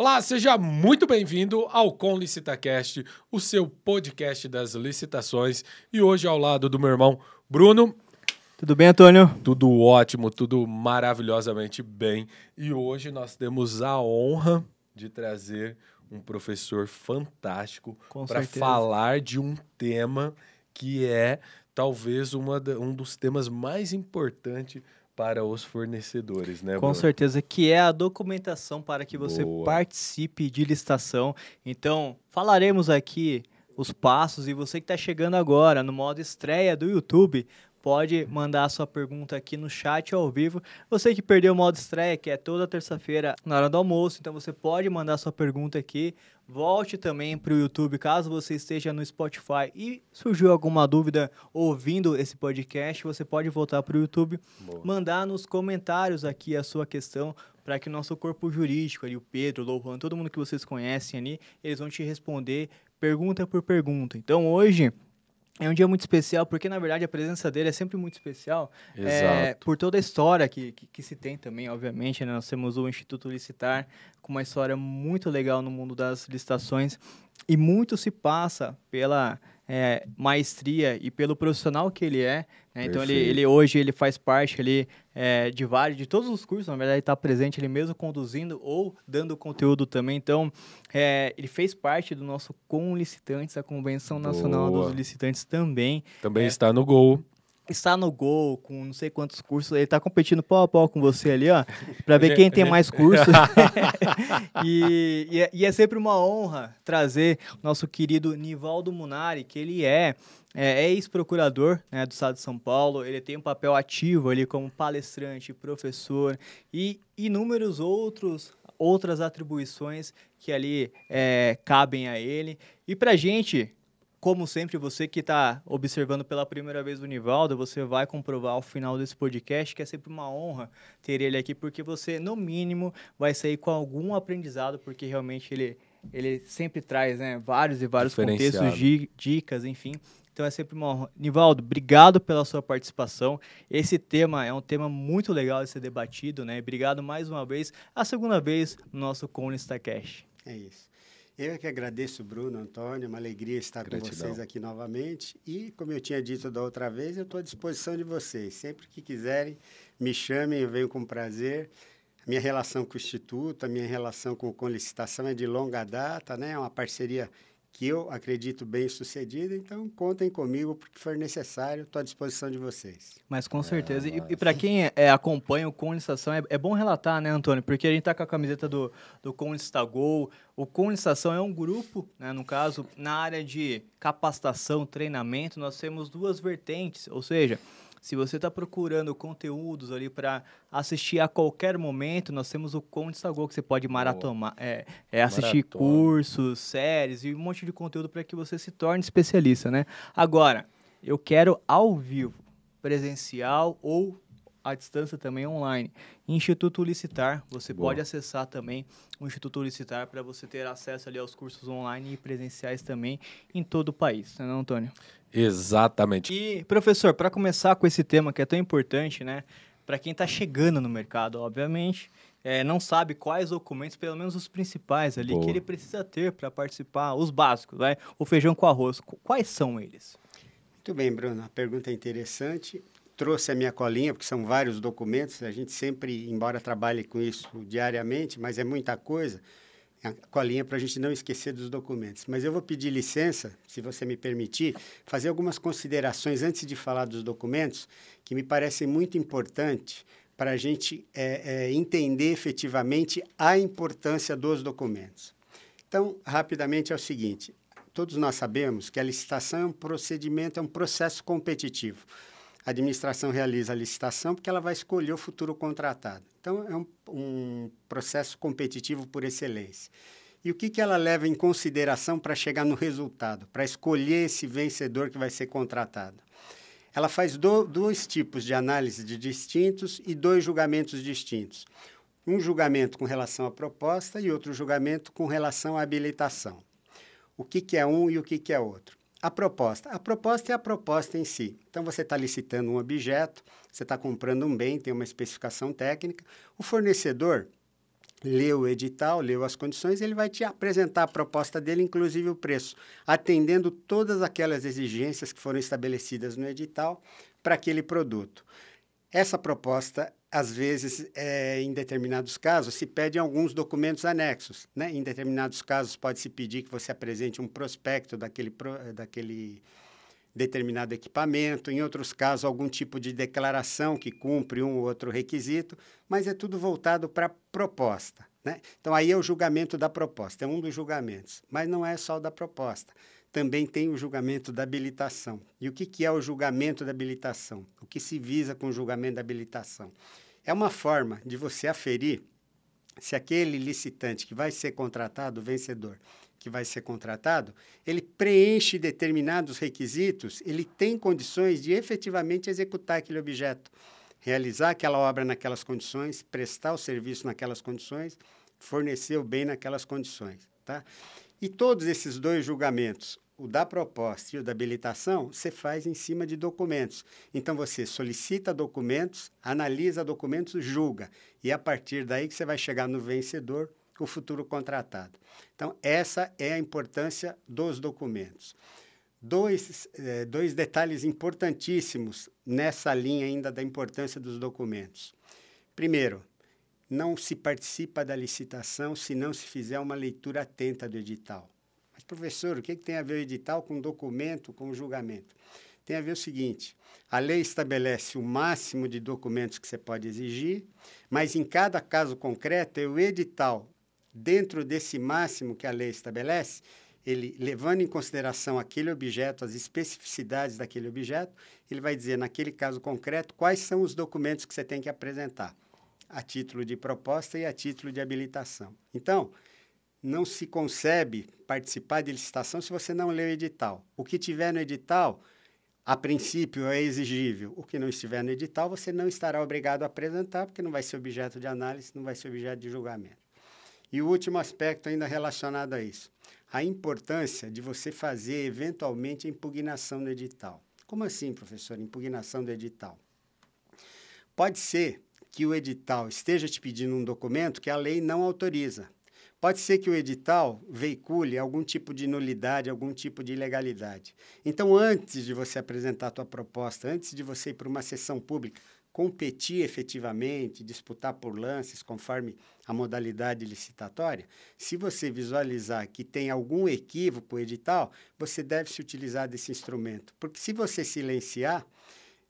Olá, seja muito bem-vindo ao Com LicitaCast, o seu podcast das licitações. E hoje ao lado do meu irmão Bruno. Tudo bem, Antônio? Tudo ótimo, tudo maravilhosamente bem. E hoje nós temos a honra de trazer um professor fantástico para falar de um tema que é talvez uma, um dos temas mais importantes para os fornecedores, né? Com Bruno? certeza, que é a documentação para que você Boa. participe de licitação. Então, falaremos aqui os passos e você que está chegando agora no modo estreia do YouTube, pode mandar a sua pergunta aqui no chat ao vivo. Você que perdeu o modo estreia, que é toda terça-feira na hora do almoço, então você pode mandar a sua pergunta aqui. Volte também para o YouTube, caso você esteja no Spotify e surgiu alguma dúvida ouvindo esse podcast, você pode voltar para o YouTube, Boa. mandar nos comentários aqui a sua questão para que o nosso corpo jurídico, ali, o Pedro, o Lohan, todo mundo que vocês conhecem ali, eles vão te responder pergunta por pergunta. Então hoje é um dia muito especial, porque na verdade a presença dele é sempre muito especial. É, por toda a história que, que, que, se tem também, obviamente. Né? Nós temos o Instituto Licitar, com uma história muito legal no mundo das licitações. E muito se passa pela é, maestria e pelo profissional que ele é. Né? Então ele, ele, hoje ele faz parte ali é, de vários, de todos os cursos, na verdade está presente ele mesmo conduzindo ou dando conteúdo também. Então é, ele fez parte do nosso com licitantes, a Convenção Nacional Boa. dos Licitantes também. Também é. está no Gol está no gol com não sei quantos cursos, ele está competindo pau a pau com você ali, ó, para ver quem tem mais cursos. e, e, é, e, é, sempre uma honra trazer nosso querido Nivaldo Munari, que ele é, é, é ex-procurador né, do Estado de São Paulo, ele tem um papel ativo ali como palestrante, professor e inúmeros outros outras atribuições que ali é, cabem a ele. E para gente como sempre, você que está observando pela primeira vez o Nivaldo, você vai comprovar ao final desse podcast que é sempre uma honra ter ele aqui, porque você, no mínimo, vai sair com algum aprendizado, porque realmente ele, ele sempre traz né, vários e vários contextos, dicas, enfim. Então é sempre uma honra. Nivaldo, obrigado pela sua participação. Esse tema é um tema muito legal de ser debatido, né? Obrigado mais uma vez, a segunda vez no nosso Conista Cash. É isso. Eu é que agradeço, Bruno, Antônio, é uma alegria estar Gratidão. com vocês aqui novamente. E, como eu tinha dito da outra vez, eu estou à disposição de vocês. Sempre que quiserem, me chamem, eu venho com prazer. A minha relação com o Instituto, a minha relação com, com licitação é de longa data, né? É uma parceria que eu acredito bem sucedida, então contem comigo porque for necessário, estou à disposição de vocês. Mas com certeza. É, e, e para quem é, acompanha o Conlistação, é, é, bom relatar, né, Antônio? Porque a gente está com a camiseta do, do Conlistagol. O Conlistação é um grupo, né, no caso, na área de capacitação, treinamento, nós temos duas vertentes, ou seja, se você está procurando conteúdos ali para assistir a qualquer momento, nós temos o Conde Sagol, que você pode maratonar, é, é, assistir Maratona. cursos, séries e um monte de conteúdo para que você se torne especialista, né? Agora, eu quero ao vivo, presencial ou à distância também online. Instituto Licitar, você Boa. pode acessar também o Instituto Licitar para você ter acesso ali aos cursos online e presenciais também em todo o país, não, é Antônio? Exatamente. E, professor, para começar com esse tema que é tão importante, né? Para quem está chegando no mercado, obviamente, é, não sabe quais documentos, pelo menos os principais ali, Boa. que ele precisa ter para participar, os básicos, né? o feijão com arroz. Quais são eles? Muito bem, Bruno. A pergunta é interessante. Trouxe a minha colinha, porque são vários documentos. A gente sempre, embora trabalhe com isso diariamente, mas é muita coisa a colinha para a gente não esquecer dos documentos. Mas eu vou pedir licença, se você me permitir, fazer algumas considerações antes de falar dos documentos, que me parecem muito importantes para a gente é, é, entender efetivamente a importância dos documentos. Então, rapidamente é o seguinte: todos nós sabemos que a licitação é um procedimento, é um processo competitivo. A administração realiza a licitação porque ela vai escolher o futuro contratado. Então, é um, um processo competitivo por excelência. E o que, que ela leva em consideração para chegar no resultado, para escolher esse vencedor que vai ser contratado? Ela faz do, dois tipos de análise de distintos e dois julgamentos distintos. Um julgamento com relação à proposta e outro julgamento com relação à habilitação. O que, que é um e o que, que é outro? A proposta. A proposta é a proposta em si. Então, você está licitando um objeto, você está comprando um bem, tem uma especificação técnica. O fornecedor, leu o edital, leu as condições, ele vai te apresentar a proposta dele, inclusive o preço, atendendo todas aquelas exigências que foram estabelecidas no edital para aquele produto. Essa proposta, às vezes, é, em determinados casos, se pede alguns documentos anexos. Né? Em determinados casos, pode-se pedir que você apresente um prospecto daquele, daquele determinado equipamento, em outros casos, algum tipo de declaração que cumpre um ou outro requisito, mas é tudo voltado para a proposta. Né? Então, aí é o julgamento da proposta, é um dos julgamentos, mas não é só da proposta. Também tem o julgamento da habilitação. E o que, que é o julgamento da habilitação? O que se visa com o julgamento da habilitação? É uma forma de você aferir se aquele licitante que vai ser contratado, o vencedor, que vai ser contratado, ele preenche determinados requisitos, ele tem condições de efetivamente executar aquele objeto, realizar aquela obra naquelas condições, prestar o serviço naquelas condições, fornecer o bem naquelas condições. Tá? E todos esses dois julgamentos, o da proposta e o da habilitação, você faz em cima de documentos. Então, você solicita documentos, analisa documentos, julga. E a partir daí que você vai chegar no vencedor o futuro contratado. Então, essa é a importância dos documentos. Dois, eh, dois detalhes importantíssimos nessa linha ainda da importância dos documentos. Primeiro, não se participa da licitação se não se fizer uma leitura atenta do edital. Mas, professor, o que, que tem a ver o edital com documento, com julgamento? Tem a ver o seguinte: a lei estabelece o máximo de documentos que você pode exigir, mas em cada caso concreto é o edital dentro desse máximo que a lei estabelece, ele levando em consideração aquele objeto, as especificidades daquele objeto, ele vai dizer, naquele caso concreto, quais são os documentos que você tem que apresentar, a título de proposta e a título de habilitação. Então, não se concebe participar de licitação se você não lê o edital. O que tiver no edital, a princípio, é exigível. O que não estiver no edital, você não estará obrigado a apresentar, porque não vai ser objeto de análise, não vai ser objeto de julgamento. E o último aspecto ainda relacionado a isso, a importância de você fazer eventualmente a impugnação do edital. Como assim, professor, impugnação do edital? Pode ser que o edital esteja te pedindo um documento que a lei não autoriza. Pode ser que o edital veicule algum tipo de nulidade, algum tipo de ilegalidade. Então, antes de você apresentar a tua proposta, antes de você ir para uma sessão pública, competir efetivamente, disputar por lances, conforme a modalidade licitatória, se você visualizar que tem algum equívoco edital, você deve se utilizar desse instrumento. Porque se você silenciar,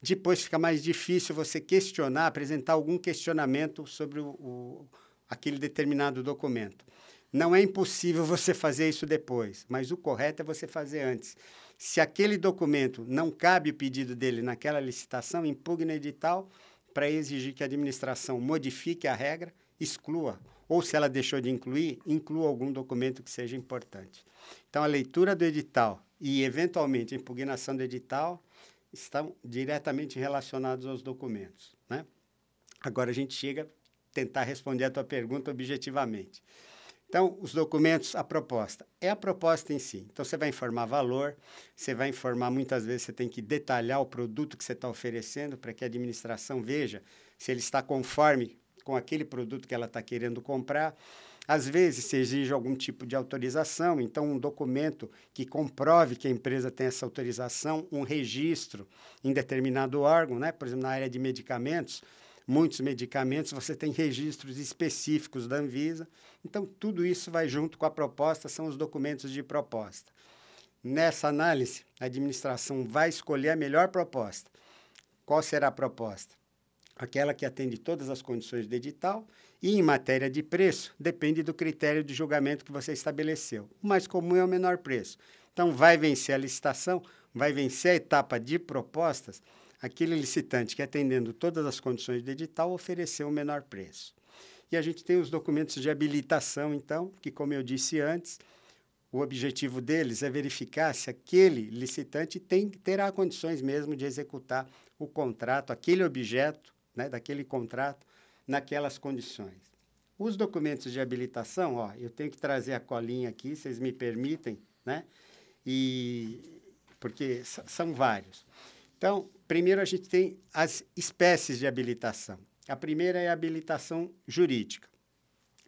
depois fica mais difícil você questionar, apresentar algum questionamento sobre o, o, aquele determinado documento. Não é impossível você fazer isso depois, mas o correto é você fazer antes. Se aquele documento não cabe o pedido dele naquela licitação, impugne o edital para exigir que a administração modifique a regra, exclua, ou se ela deixou de incluir, inclua algum documento que seja importante. Então, a leitura do edital e, eventualmente, a impugnação do edital estão diretamente relacionados aos documentos. Né? Agora, a gente chega a tentar responder a tua pergunta objetivamente. Então, os documentos, a proposta. É a proposta em si. Então, você vai informar valor, você vai informar, muitas vezes, você tem que detalhar o produto que você está oferecendo para que a administração veja se ele está conforme com aquele produto que ela está querendo comprar. Às vezes, se exige algum tipo de autorização, então, um documento que comprove que a empresa tem essa autorização, um registro em determinado órgão, né? por exemplo, na área de medicamentos, muitos medicamentos, você tem registros específicos da Anvisa. Então, tudo isso vai junto com a proposta, são os documentos de proposta. Nessa análise, a administração vai escolher a melhor proposta. Qual será a proposta? Aquela que atende todas as condições do edital e, em matéria de preço, depende do critério de julgamento que você estabeleceu. O mais comum é o menor preço. Então, vai vencer a licitação, vai vencer a etapa de propostas aquele licitante que, atendendo todas as condições do edital, ofereceu o menor preço. E a gente tem os documentos de habilitação, então, que, como eu disse antes, o objetivo deles é verificar se aquele licitante tem, terá condições mesmo de executar o contrato, aquele objeto, né, daquele contrato, naquelas condições. Os documentos de habilitação, ó, eu tenho que trazer a colinha aqui, vocês me permitem, né? E porque são vários. Então, primeiro a gente tem as espécies de habilitação. A primeira é a habilitação jurídica.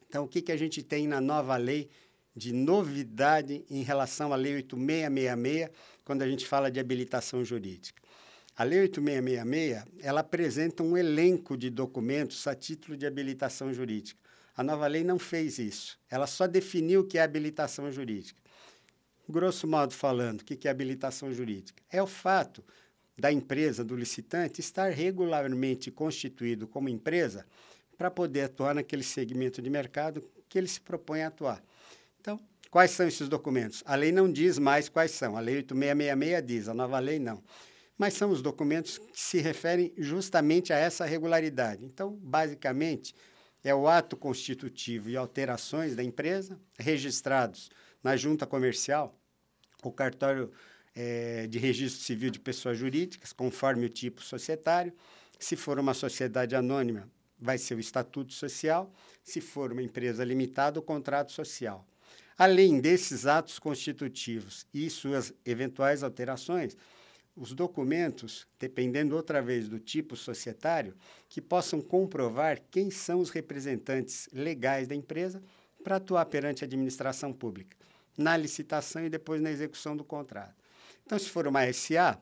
Então, o que, que a gente tem na nova lei de novidade em relação à Lei 8666, quando a gente fala de habilitação jurídica? A Lei 8666, ela apresenta um elenco de documentos a título de habilitação jurídica. A nova lei não fez isso. Ela só definiu o que é habilitação jurídica. Grosso modo falando, o que é habilitação jurídica? É o fato da empresa, do licitante, estar regularmente constituído como empresa para poder atuar naquele segmento de mercado que ele se propõe a atuar. Então, quais são esses documentos? A lei não diz mais quais são. A lei 8666 diz, a nova lei não mas são os documentos que se referem justamente a essa regularidade. Então, basicamente, é o ato constitutivo e alterações da empresa registrados na junta comercial, o cartório é, de registro civil de pessoas jurídicas, conforme o tipo societário. Se for uma sociedade anônima, vai ser o estatuto social. Se for uma empresa limitada, o contrato social. Além desses atos constitutivos e suas eventuais alterações, os documentos, dependendo outra vez do tipo societário, que possam comprovar quem são os representantes legais da empresa para atuar perante a administração pública, na licitação e depois na execução do contrato. Então, se for uma SA,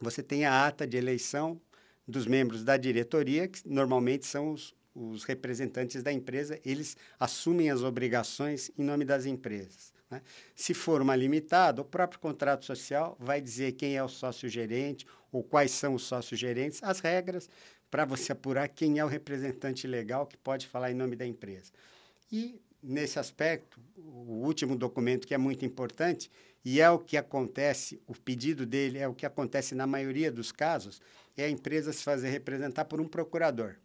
você tem a ata de eleição dos membros da diretoria, que normalmente são os, os representantes da empresa, eles assumem as obrigações em nome das empresas. Né? Se for uma limitada, o próprio contrato social vai dizer quem é o sócio-gerente ou quais são os sócios-gerentes, as regras para você apurar quem é o representante legal que pode falar em nome da empresa. E, nesse aspecto, o último documento que é muito importante, e é o que acontece, o pedido dele é o que acontece na maioria dos casos, é a empresa se fazer representar por um procurador.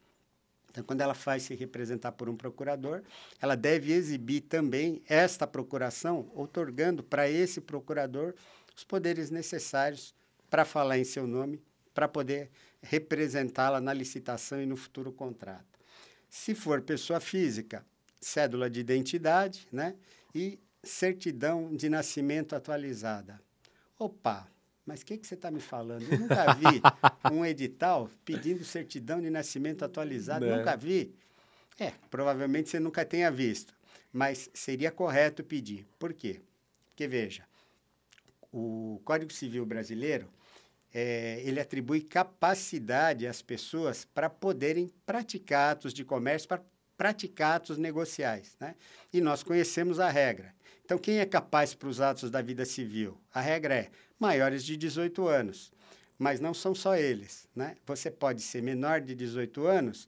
Então, quando ela faz se representar por um procurador, ela deve exibir também esta procuração, otorgando para esse procurador os poderes necessários para falar em seu nome, para poder representá-la na licitação e no futuro contrato. Se for pessoa física, cédula de identidade né? e certidão de nascimento atualizada. Opa, mas o que, que você está me falando? Eu nunca vi um edital pedindo certidão de nascimento atualizado. Né? Nunca vi. É, provavelmente você nunca tenha visto. Mas seria correto pedir. Por quê? Porque, veja, o Código Civil brasileiro, é, ele atribui capacidade às pessoas para poderem praticar atos de comércio, para praticar atos negociais. Né? E nós conhecemos a regra. Então, quem é capaz para os atos da vida civil? A regra é maiores de 18 anos. Mas não são só eles. Né? Você pode ser menor de 18 anos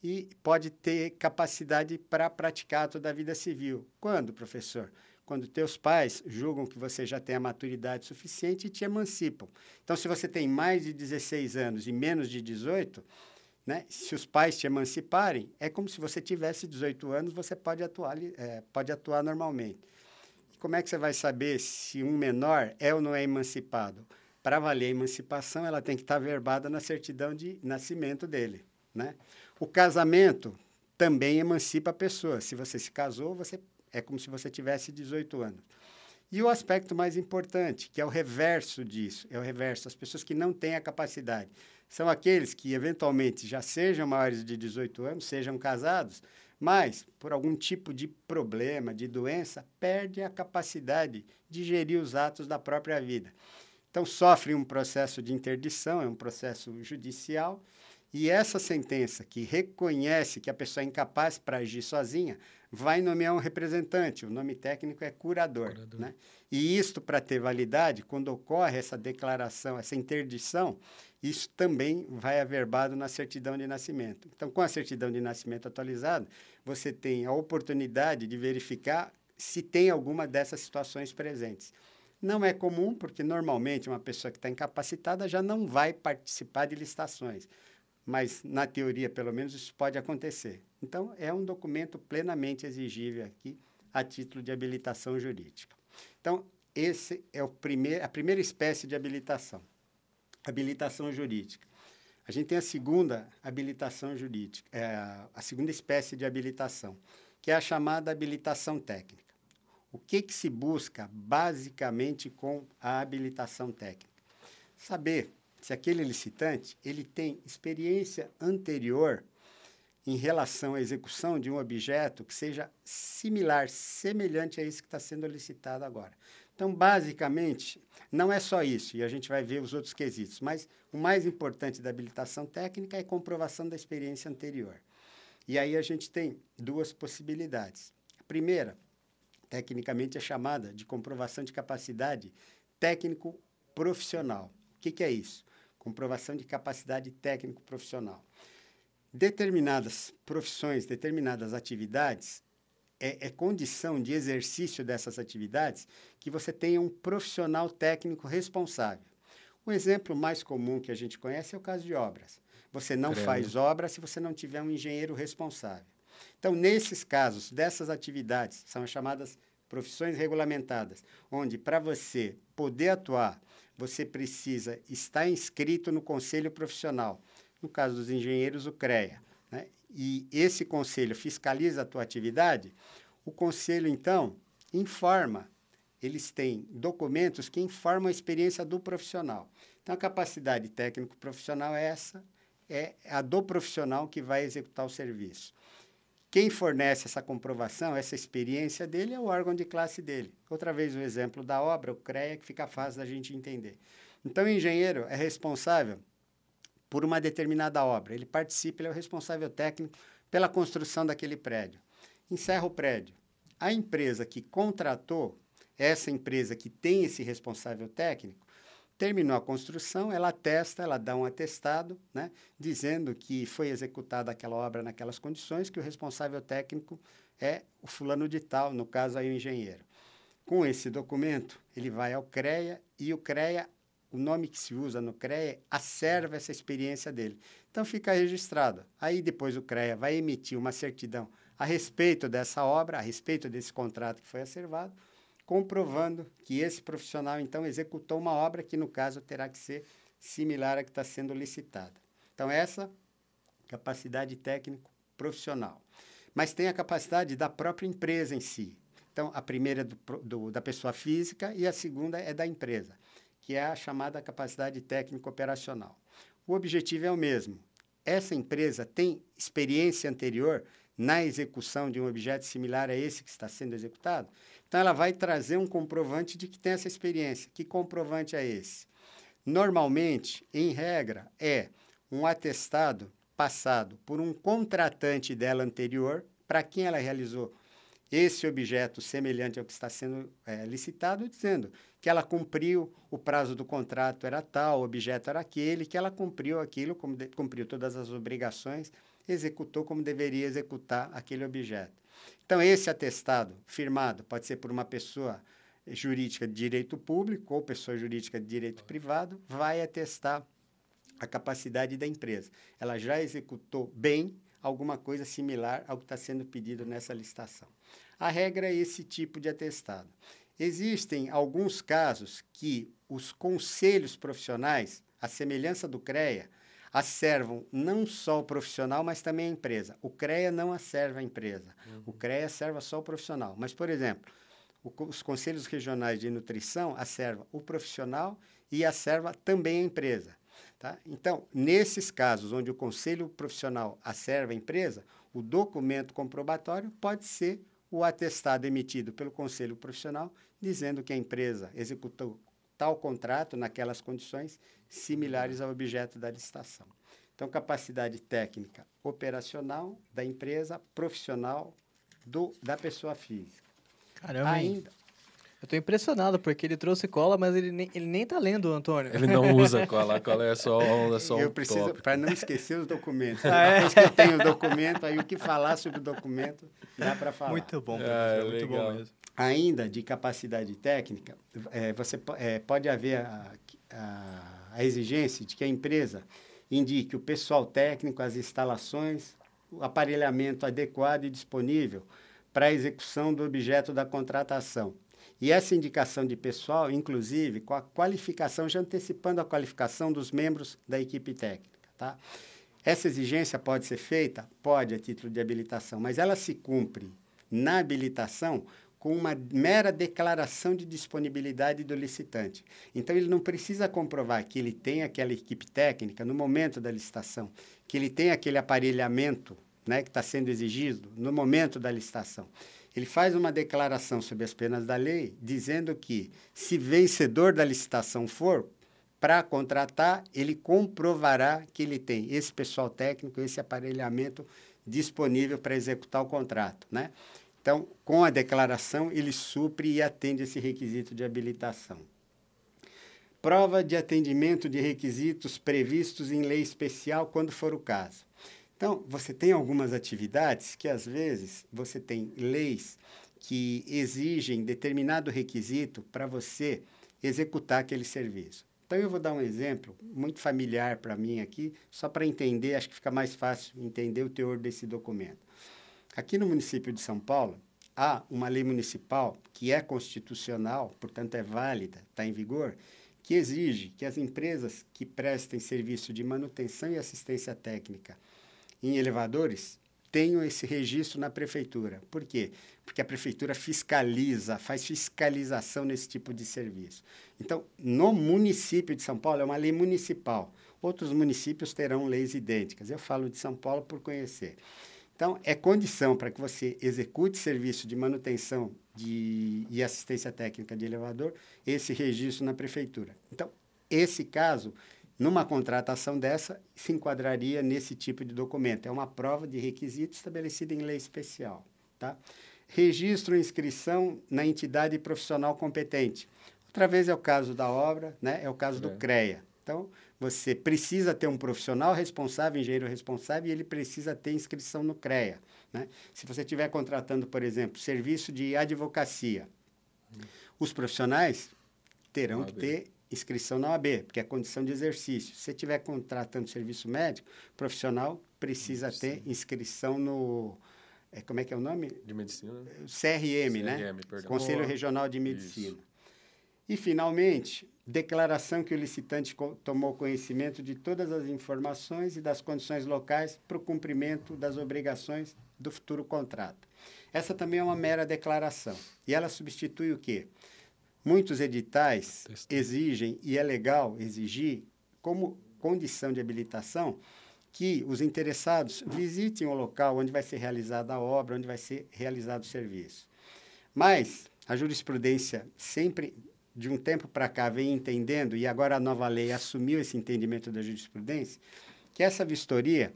e pode ter capacidade para praticar ato da vida civil. Quando, professor? Quando teus pais julgam que você já tem a maturidade suficiente e te emancipam. Então, se você tem mais de 16 anos e menos de 18, né, se os pais te emanciparem, é como se você tivesse 18 anos, você pode atuar, é, pode atuar normalmente. Como é que você vai saber se um menor é ou não é emancipado? Para valer a emancipação, ela tem que estar verbada na certidão de nascimento dele. Né? O casamento também emancipa a pessoa. Se você se casou, você é como se você tivesse 18 anos. E o aspecto mais importante, que é o reverso disso, é o reverso, as pessoas que não têm a capacidade. São aqueles que, eventualmente, já sejam maiores de 18 anos, sejam casados, mas, por algum tipo de problema, de doença, perde a capacidade de gerir os atos da própria vida. Então, sofre um processo de interdição, é um processo judicial, e essa sentença que reconhece que a pessoa é incapaz para agir sozinha, vai nomear um representante. O nome técnico é curador. curador. Né? E isto, para ter validade, quando ocorre essa declaração, essa interdição, isso também vai averbado na certidão de nascimento. Então, com a certidão de nascimento atualizada, você tem a oportunidade de verificar se tem alguma dessas situações presentes. Não é comum, porque normalmente uma pessoa que está incapacitada já não vai participar de licitações. Mas, na teoria, pelo menos, isso pode acontecer. Então, é um documento plenamente exigível aqui, a título de habilitação jurídica. Então, esse é o primeir, a primeira espécie de habilitação habilitação jurídica. A gente tem a segunda habilitação jurídica, é a segunda espécie de habilitação, que é a chamada habilitação técnica. O que, que se busca basicamente com a habilitação técnica? Saber se aquele licitante ele tem experiência anterior em relação à execução de um objeto que seja similar, semelhante a esse que está sendo licitado agora. Então, basicamente, não é só isso, e a gente vai ver os outros quesitos, mas o mais importante da habilitação técnica é comprovação da experiência anterior. E aí a gente tem duas possibilidades. A primeira, tecnicamente, é chamada de comprovação de capacidade técnico-profissional. O que, que é isso? Comprovação de capacidade técnico-profissional. Determinadas profissões, determinadas atividades, é, é, condição de exercício dessas atividades que você tenha um profissional técnico responsável. O exemplo mais comum que a gente conhece é o caso de obras. Você não Creme. faz obra se você não tiver um engenheiro responsável. Então, nesses casos, dessas atividades, são as chamadas profissões regulamentadas, onde para você poder atuar, você precisa estar inscrito no conselho profissional. No caso dos engenheiros, o CREA. Né? E esse conselho fiscaliza a tua atividade. O conselho, então, informa. Eles têm documentos que informam a experiência do profissional. Então, a capacidade técnico-profissional é essa, é a do profissional que vai executar o serviço. Quem fornece essa comprovação, essa experiência dele, é o órgão de classe dele. Outra vez, o exemplo da obra, o CREA, que fica fácil da gente entender. Então, o engenheiro é responsável por uma determinada obra. Ele participa, ele é o responsável técnico pela construção daquele prédio. Encerra o prédio. A empresa que contratou, essa empresa que tem esse responsável técnico, Terminou a construção, ela atesta, ela dá um atestado, né, dizendo que foi executada aquela obra naquelas condições, que o responsável técnico é o fulano de tal, no caso aí o engenheiro. Com esse documento, ele vai ao CREA e o CREA, o nome que se usa no CREA, acerva essa experiência dele. Então fica registrado. Aí depois o CREA vai emitir uma certidão a respeito dessa obra, a respeito desse contrato que foi acervado, comprovando que esse profissional, então, executou uma obra que, no caso, terá que ser similar à que está sendo licitada. Então, essa capacidade técnico profissional. Mas tem a capacidade da própria empresa em si. Então, a primeira é do, do, da pessoa física e a segunda é da empresa, que é a chamada capacidade técnico operacional. O objetivo é o mesmo. Essa empresa tem experiência anterior na execução de um objeto similar a esse que está sendo executado? Então, ela vai trazer um comprovante de que tem essa experiência. Que comprovante é esse? Normalmente, em regra, é um atestado passado por um contratante dela anterior, para quem ela realizou esse objeto semelhante ao que está sendo é, licitado, dizendo que ela cumpriu o prazo do contrato era tal, o objeto era aquele, que ela cumpriu aquilo, cumpriu todas as obrigações, executou como deveria executar aquele objeto. Então, esse atestado firmado pode ser por uma pessoa jurídica de direito público ou pessoa jurídica de direito privado, vai atestar a capacidade da empresa. Ela já executou bem alguma coisa similar ao que está sendo pedido nessa licitação. A regra é esse tipo de atestado. Existem alguns casos que os conselhos profissionais, a semelhança do CREA, acervam não só o profissional, mas também a empresa. O CREA não acerva a empresa. Uhum. O CREA serva só o profissional. Mas, por exemplo, o, os conselhos regionais de nutrição acervam o profissional e acerva também a empresa. Tá? Então, nesses casos onde o conselho profissional acerva a empresa, o documento comprobatório pode ser o atestado emitido pelo conselho profissional dizendo que a empresa executou tal contrato naquelas condições similares ao objeto da licitação. Então, capacidade técnica operacional da empresa, profissional do, da pessoa física. Caramba, Ainda, eu estou impressionado, porque ele trouxe cola, mas ele nem, ele nem tá lendo, Antônio. Ele não usa cola, a cola é só, é só Eu um preciso, para não esquecer os documentos. Ah, é? Depois que eu tenho o documento, aí o que falar sobre o documento, dá para falar. Muito bom, é, professor, muito bom mesmo ainda de capacidade técnica, é, você é, pode haver a, a, a, exigência de que a empresa indique o pessoal técnico, as instalações, o aparelhamento adequado e disponível para a execução do objeto da contratação. E essa indicação de pessoal, inclusive, com a qualificação, já antecipando a qualificação dos membros da equipe técnica. Tá? Essa exigência pode ser feita? Pode, a título de habilitação, mas ela se cumpre na habilitação com uma mera declaração de disponibilidade do licitante. Então, ele não precisa comprovar que ele tem aquela equipe técnica no momento da licitação, que ele tem aquele aparelhamento né, que está sendo exigido no momento da licitação. Ele faz uma declaração sobre as penas da lei, dizendo que, se vencedor da licitação for, para contratar, ele comprovará que ele tem esse pessoal técnico, esse aparelhamento disponível para executar o contrato. Né? Então, com a declaração, ele supre e atende esse requisito de habilitação. Prova de atendimento de requisitos previstos em lei especial, quando for o caso. Então, você tem algumas atividades que, às vezes, você tem leis que exigem determinado requisito para você executar aquele serviço. Então, eu vou dar um exemplo muito familiar para mim aqui, só para entender, acho que fica mais fácil entender o teor desse documento. Aqui no município de São Paulo, há uma lei municipal que é constitucional, portanto é válida, está em vigor, que exige que as empresas que prestem serviço de manutenção e assistência técnica em elevadores tenham esse registro na prefeitura. Por quê? Porque a prefeitura fiscaliza, faz fiscalização nesse tipo de serviço. Então, no município de São Paulo, é uma lei municipal. Outros municípios terão leis idênticas. Eu falo de São Paulo por conhecer. Então, é condição para que você execute serviço de manutenção de, e assistência técnica de elevador, esse registro na prefeitura. Então, esse caso, numa contratação dessa, se enquadraria nesse tipo de documento. É uma prova de requisito estabelecida em lei especial. Tá? Registro e inscrição na entidade profissional competente. Outra vez é o caso da obra, né? é o caso é. do CREA. Então, você precisa ter um profissional responsável, engenheiro responsável, e ele precisa ter inscrição no CREA. Né? Se você estiver contratando, por exemplo, serviço de advocacia, hum. os profissionais terão que ter inscrição na OAB, porque é condição de exercício. Se você estiver contratando serviço médico, profissional precisa ter inscrição no. É, como é que é o nome? De medicina? CRM, CRM né? Perdão. Conselho Regional de Medicina. Isso. E, finalmente, declaração que o licitante tomou conhecimento de todas as informações e das condições locais para o cumprimento das obrigações do futuro contrato. Essa também é uma mera declaração. E ela substitui o quê? Muitos editais exigem, e é legal exigir, como condição de habilitação, que os interessados visitem o local onde vai ser realizada a obra, onde vai ser realizado o serviço. Mas a jurisprudência sempre de um tempo para cá vem entendendo, e agora a nova lei assumiu esse entendimento da jurisprudência, que essa vistoria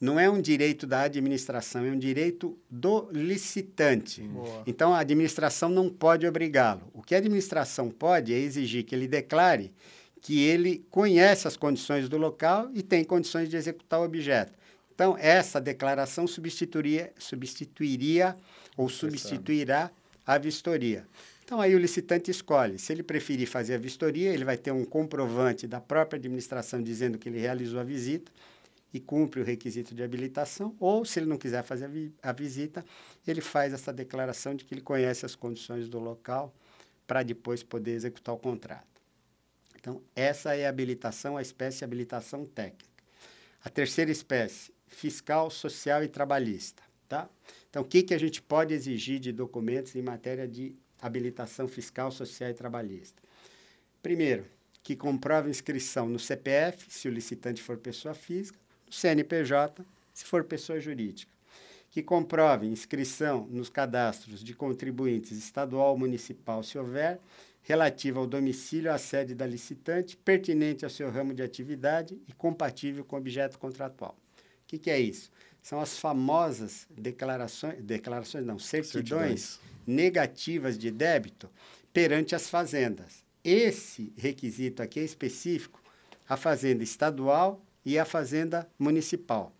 não é um direito da administração, é um direito do licitante. Boa. Então, a administração não pode obrigá-lo. O que a administração pode é exigir que ele declare que ele conhece as condições do local e tem condições de executar o objeto. Então, essa declaração substituiria, substituiria ou substituirá a vistoria. Então, aí o licitante escolhe. Se ele preferir fazer a vistoria, ele vai ter um comprovante da própria administração dizendo que ele realizou a visita e cumpre o requisito de habilitação, ou se ele não quiser fazer a, vi a visita, ele faz essa declaração de que ele conhece as condições do local para depois poder executar o contrato. Então, essa é a habilitação, a espécie habilitação técnica. A terceira espécie, fiscal, social e trabalhista. Tá? Então, o que, que a gente pode exigir de documentos em matéria de habilitação fiscal, social e trabalhista. Primeiro, que comprove inscrição no CPF, se o licitante for pessoa física, CNPJ, se for pessoa jurídica. Que comprove inscrição nos cadastros de contribuintes estadual ou municipal, se houver, relativa ao domicílio, à sede da licitante, pertinente ao seu ramo de atividade e compatível com o objeto contratual. O que, que é isso? São as famosas declarações, declarações não, certidões. certidões negativas de débito perante as fazendas. Esse requisito aqui é específico à fazenda estadual e à fazenda municipal.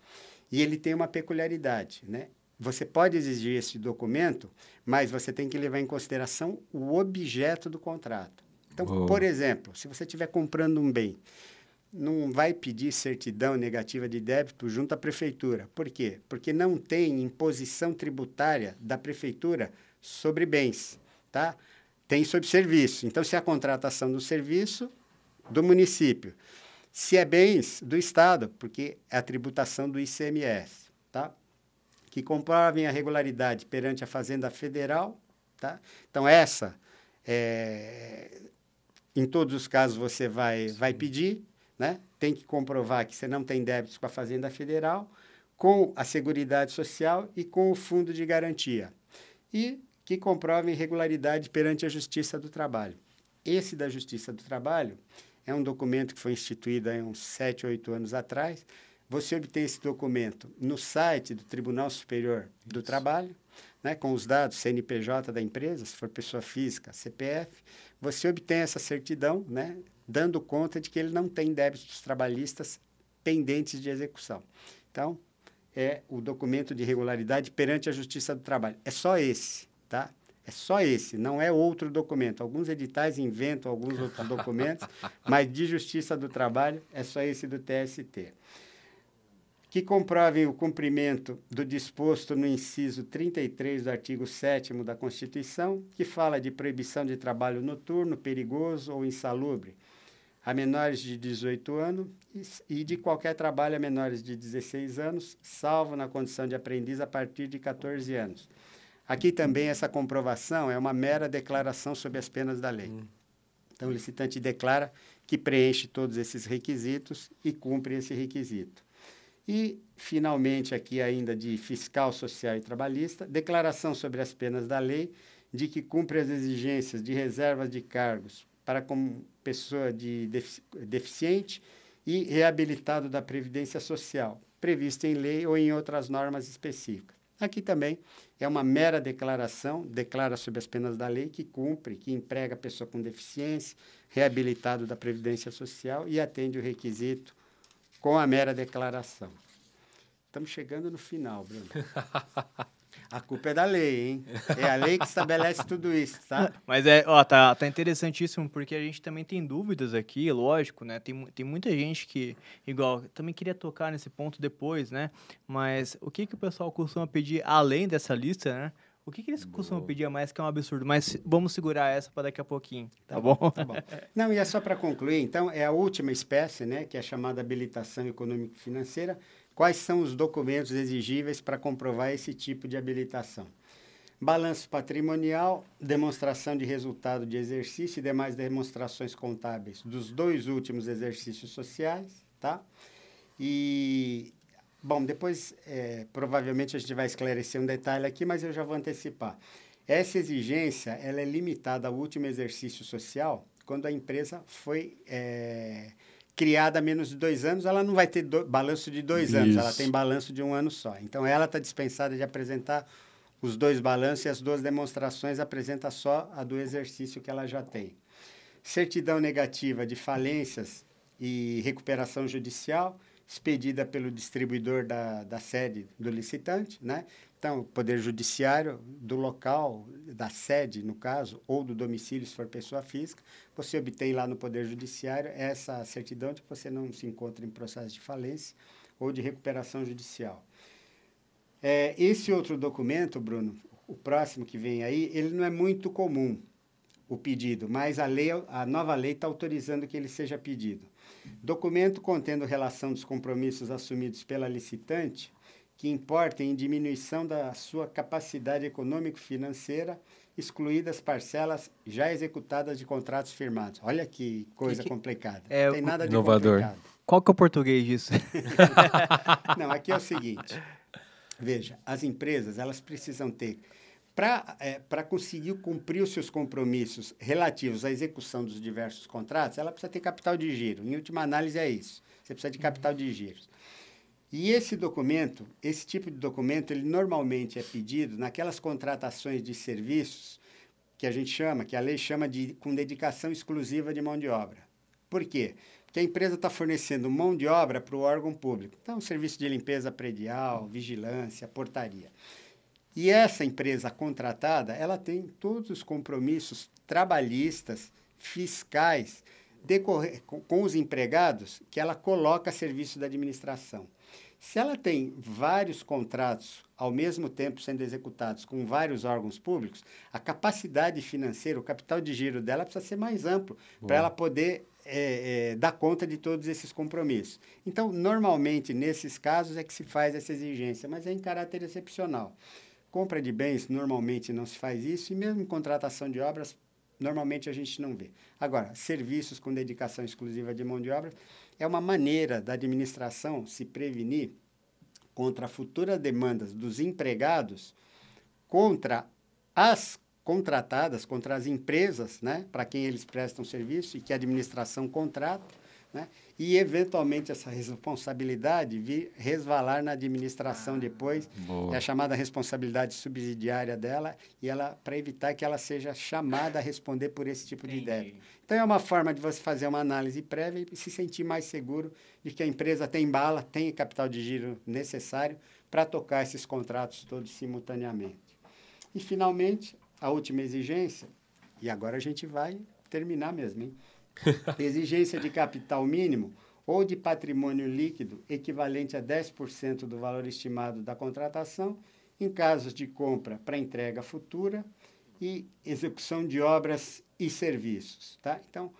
E ele tem uma peculiaridade, né? Você pode exigir esse documento, mas você tem que levar em consideração o objeto do contrato. Então, oh. por exemplo, se você estiver comprando um bem, não vai pedir certidão negativa de débito junto à prefeitura. Por quê? Porque não tem imposição tributária da prefeitura sobre bens, tá? Tem sobre serviço. Então, se é a contratação do serviço do município, se é bens do Estado, porque é a tributação do ICMS, tá? Que comprovem a regularidade perante a Fazenda Federal, tá? Então, essa, é, em todos os casos, você vai, vai pedir, né? Tem que comprovar que você não tem débitos com a Fazenda Federal, com a Seguridade Social e com o Fundo de Garantia. E que comprovem irregularidade perante a Justiça do Trabalho. Esse da Justiça do Trabalho é um documento que foi instituído há uns 7, 8 anos atrás. Você obtém esse documento no site do Tribunal Superior do Isso. Trabalho, né, com os dados CNPJ da empresa, se for pessoa física, CPF. Você obtém essa certidão, né, dando conta de que ele não tem débitos trabalhistas pendentes de execução. Então, é o documento de regularidade perante a Justiça do Trabalho. É só esse, tá? É só esse, não é outro documento. Alguns editais inventam alguns outros documentos, mas de Justiça do Trabalho é só esse do TST. Que comprovem o cumprimento do disposto no inciso 33 do artigo 7 da Constituição, que fala de proibição de trabalho noturno, perigoso ou insalubre a menores de 18 anos e de qualquer trabalho a menores de 16 anos, salvo na condição de aprendiz a partir de 14 anos Aqui também essa comprovação é uma mera declaração sobre as penas da lei. Hum. Então, o licitante declara que preenche todos esses requisitos e cumpre esse requisito. E, finalmente, aqui ainda de fiscal, social e trabalhista, declaração sobre as penas da lei de que cumpre as exigências de reservas de cargos para como pessoa de defici deficiente e reabilitado da Previdência Social, previsto em lei ou em outras normas específicas. Aqui também é uma mera declaração, declara sobre as penas da lei, que cumpre, que emprega a pessoa com deficiência, reabilitado da Previdência Social e atende o requisito com a mera declaração. Estamos chegando no final, Bruno. A culpa é da lei, hein? É a lei que estabelece tudo isso, tá? Mas é, ó, tá, tá interessantíssimo, porque a gente também tem dúvidas aqui, lógico, né? Tem, tem muita gente que, igual, também queria tocar nesse ponto depois, né? Mas o que, que o pessoal costuma pedir além dessa lista, né? O que, que eles Boa. costumam pedir a mais que é um absurdo? Mas vamos segurar essa para daqui a pouquinho, tá, tá bom? Tá bom. Não, e é só para concluir, então, é a última espécie, né? Que é a chamada habilitação econômico-financeira Quais são os documentos exigíveis para comprovar esse tipo de habilitação? Balanço patrimonial, demonstração de resultado de exercício e demais demonstrações contábeis dos dois últimos exercícios sociais, tá? E, bom, depois, é, provavelmente a gente vai esclarecer um detalhe aqui, mas eu já vou antecipar. Essa exigência, ela é limitada ao último exercício social, quando a empresa foi é, criada há menos de dois anos, ela não vai ter do, balanço de dois Isso. anos, ela tem balanço de um ano só. Então, ela está dispensada de apresentar os dois balanços e as duas demonstrações, apresenta só a do exercício que ela já tem. Certidão negativa de falências e recuperação judicial, expedida pelo distribuidor da, da sede do licitante, né? Então, o Poder Judiciário do local, da sede, no caso, ou do domicílio, se for pessoa física, você obtém lá no Poder Judiciário essa certidão de que você não se encontra em processo de falência ou de recuperação judicial. É, esse outro documento, Bruno, o próximo que vem aí, ele não é muito comum, o pedido, mas a, lei, a nova lei está autorizando que ele seja pedido. Documento contendo relação dos compromissos assumidos pela licitante que importem em diminuição da sua capacidade econômico-financeira, excluídas parcelas já executadas de contratos firmados. Olha que coisa que, complicada. É, Não tem nada de inovador. complicado. Qual que é o português disso? Não, aqui é o seguinte. Veja, as empresas, elas precisam ter para é, conseguir cumprir os seus compromissos relativos à execução dos diversos contratos, ela precisa ter capital de giro. Em última análise, é isso. Você precisa de capital de giro. E esse documento, esse tipo de documento, ele normalmente é pedido naquelas contratações de serviços que a gente chama, que a lei chama de com dedicação exclusiva de mão de obra. Por quê? Porque a empresa está fornecendo mão de obra para o órgão público. Então, serviço de limpeza predial, vigilância, portaria. E essa empresa contratada, ela tem todos os compromissos trabalhistas, fiscais, com, com os empregados que ela coloca a serviço da administração. Se ela tem vários contratos ao mesmo tempo sendo executados com vários órgãos públicos, a capacidade financeira, o capital de giro dela precisa ser mais amplo para ela poder é, é, dar conta de todos esses compromissos. Então, normalmente, nesses casos é que se faz essa exigência, mas é em caráter excepcional. Compra de bens, normalmente não se faz isso, e mesmo contratação de obras, normalmente a gente não vê. Agora, serviços com dedicação exclusiva de mão de obra, é uma maneira da administração se prevenir contra futuras demandas dos empregados, contra as contratadas, contra as empresas, né, para quem eles prestam serviço e que a administração contrata, né, e eventualmente essa responsabilidade vir resvalar na administração depois, Boa. é a chamada responsabilidade subsidiária dela, e ela para evitar que ela seja chamada a responder por esse tipo Entendi. de débito. Então é uma forma de você fazer uma análise prévia e se sentir mais seguro de que a empresa tem bala, tem capital de giro necessário para tocar esses contratos todos simultaneamente. E finalmente, a última exigência, e agora a gente vai terminar mesmo, hein? exigência de capital mínimo ou de patrimônio líquido equivalente a 10% do valor estimado da contratação em casos de compra para entrega futura e execução de obras e serviços. Tá? Então,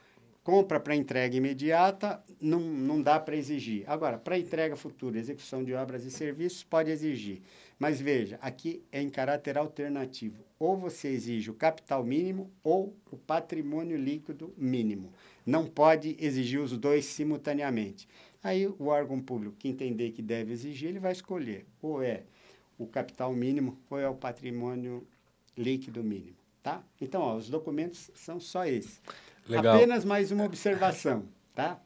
compra para entrega imediata não, não dá para exigir. Agora, para entrega futura, execução de obras e serviços, pode exigir. Mas veja, aqui é em caráter alternativo. Ou você exige o capital mínimo ou o patrimônio líquido mínimo. Não pode exigir os dois simultaneamente. Aí o órgão público que entender que deve exigir, ele vai escolher ou é o capital mínimo ou é o patrimônio líquido mínimo, tá? Então, ó, os documentos são só esses. Legal. Apenas mais uma observação, tá?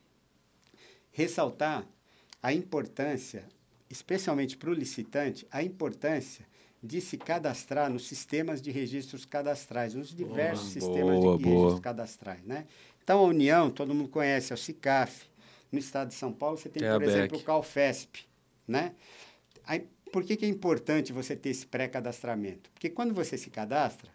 Ressaltar a importância especialmente para o licitante, a importância de se cadastrar nos sistemas de registros cadastrais, nos diversos boa, sistemas boa, de boa. registros cadastrais. Né? Então, a União, todo mundo conhece, é o CICAF. No estado de São Paulo, você tem, tem por exemplo, o CalFesp. Né? Aí, por que, que é importante você ter esse pré-cadastramento? Porque quando você se cadastra,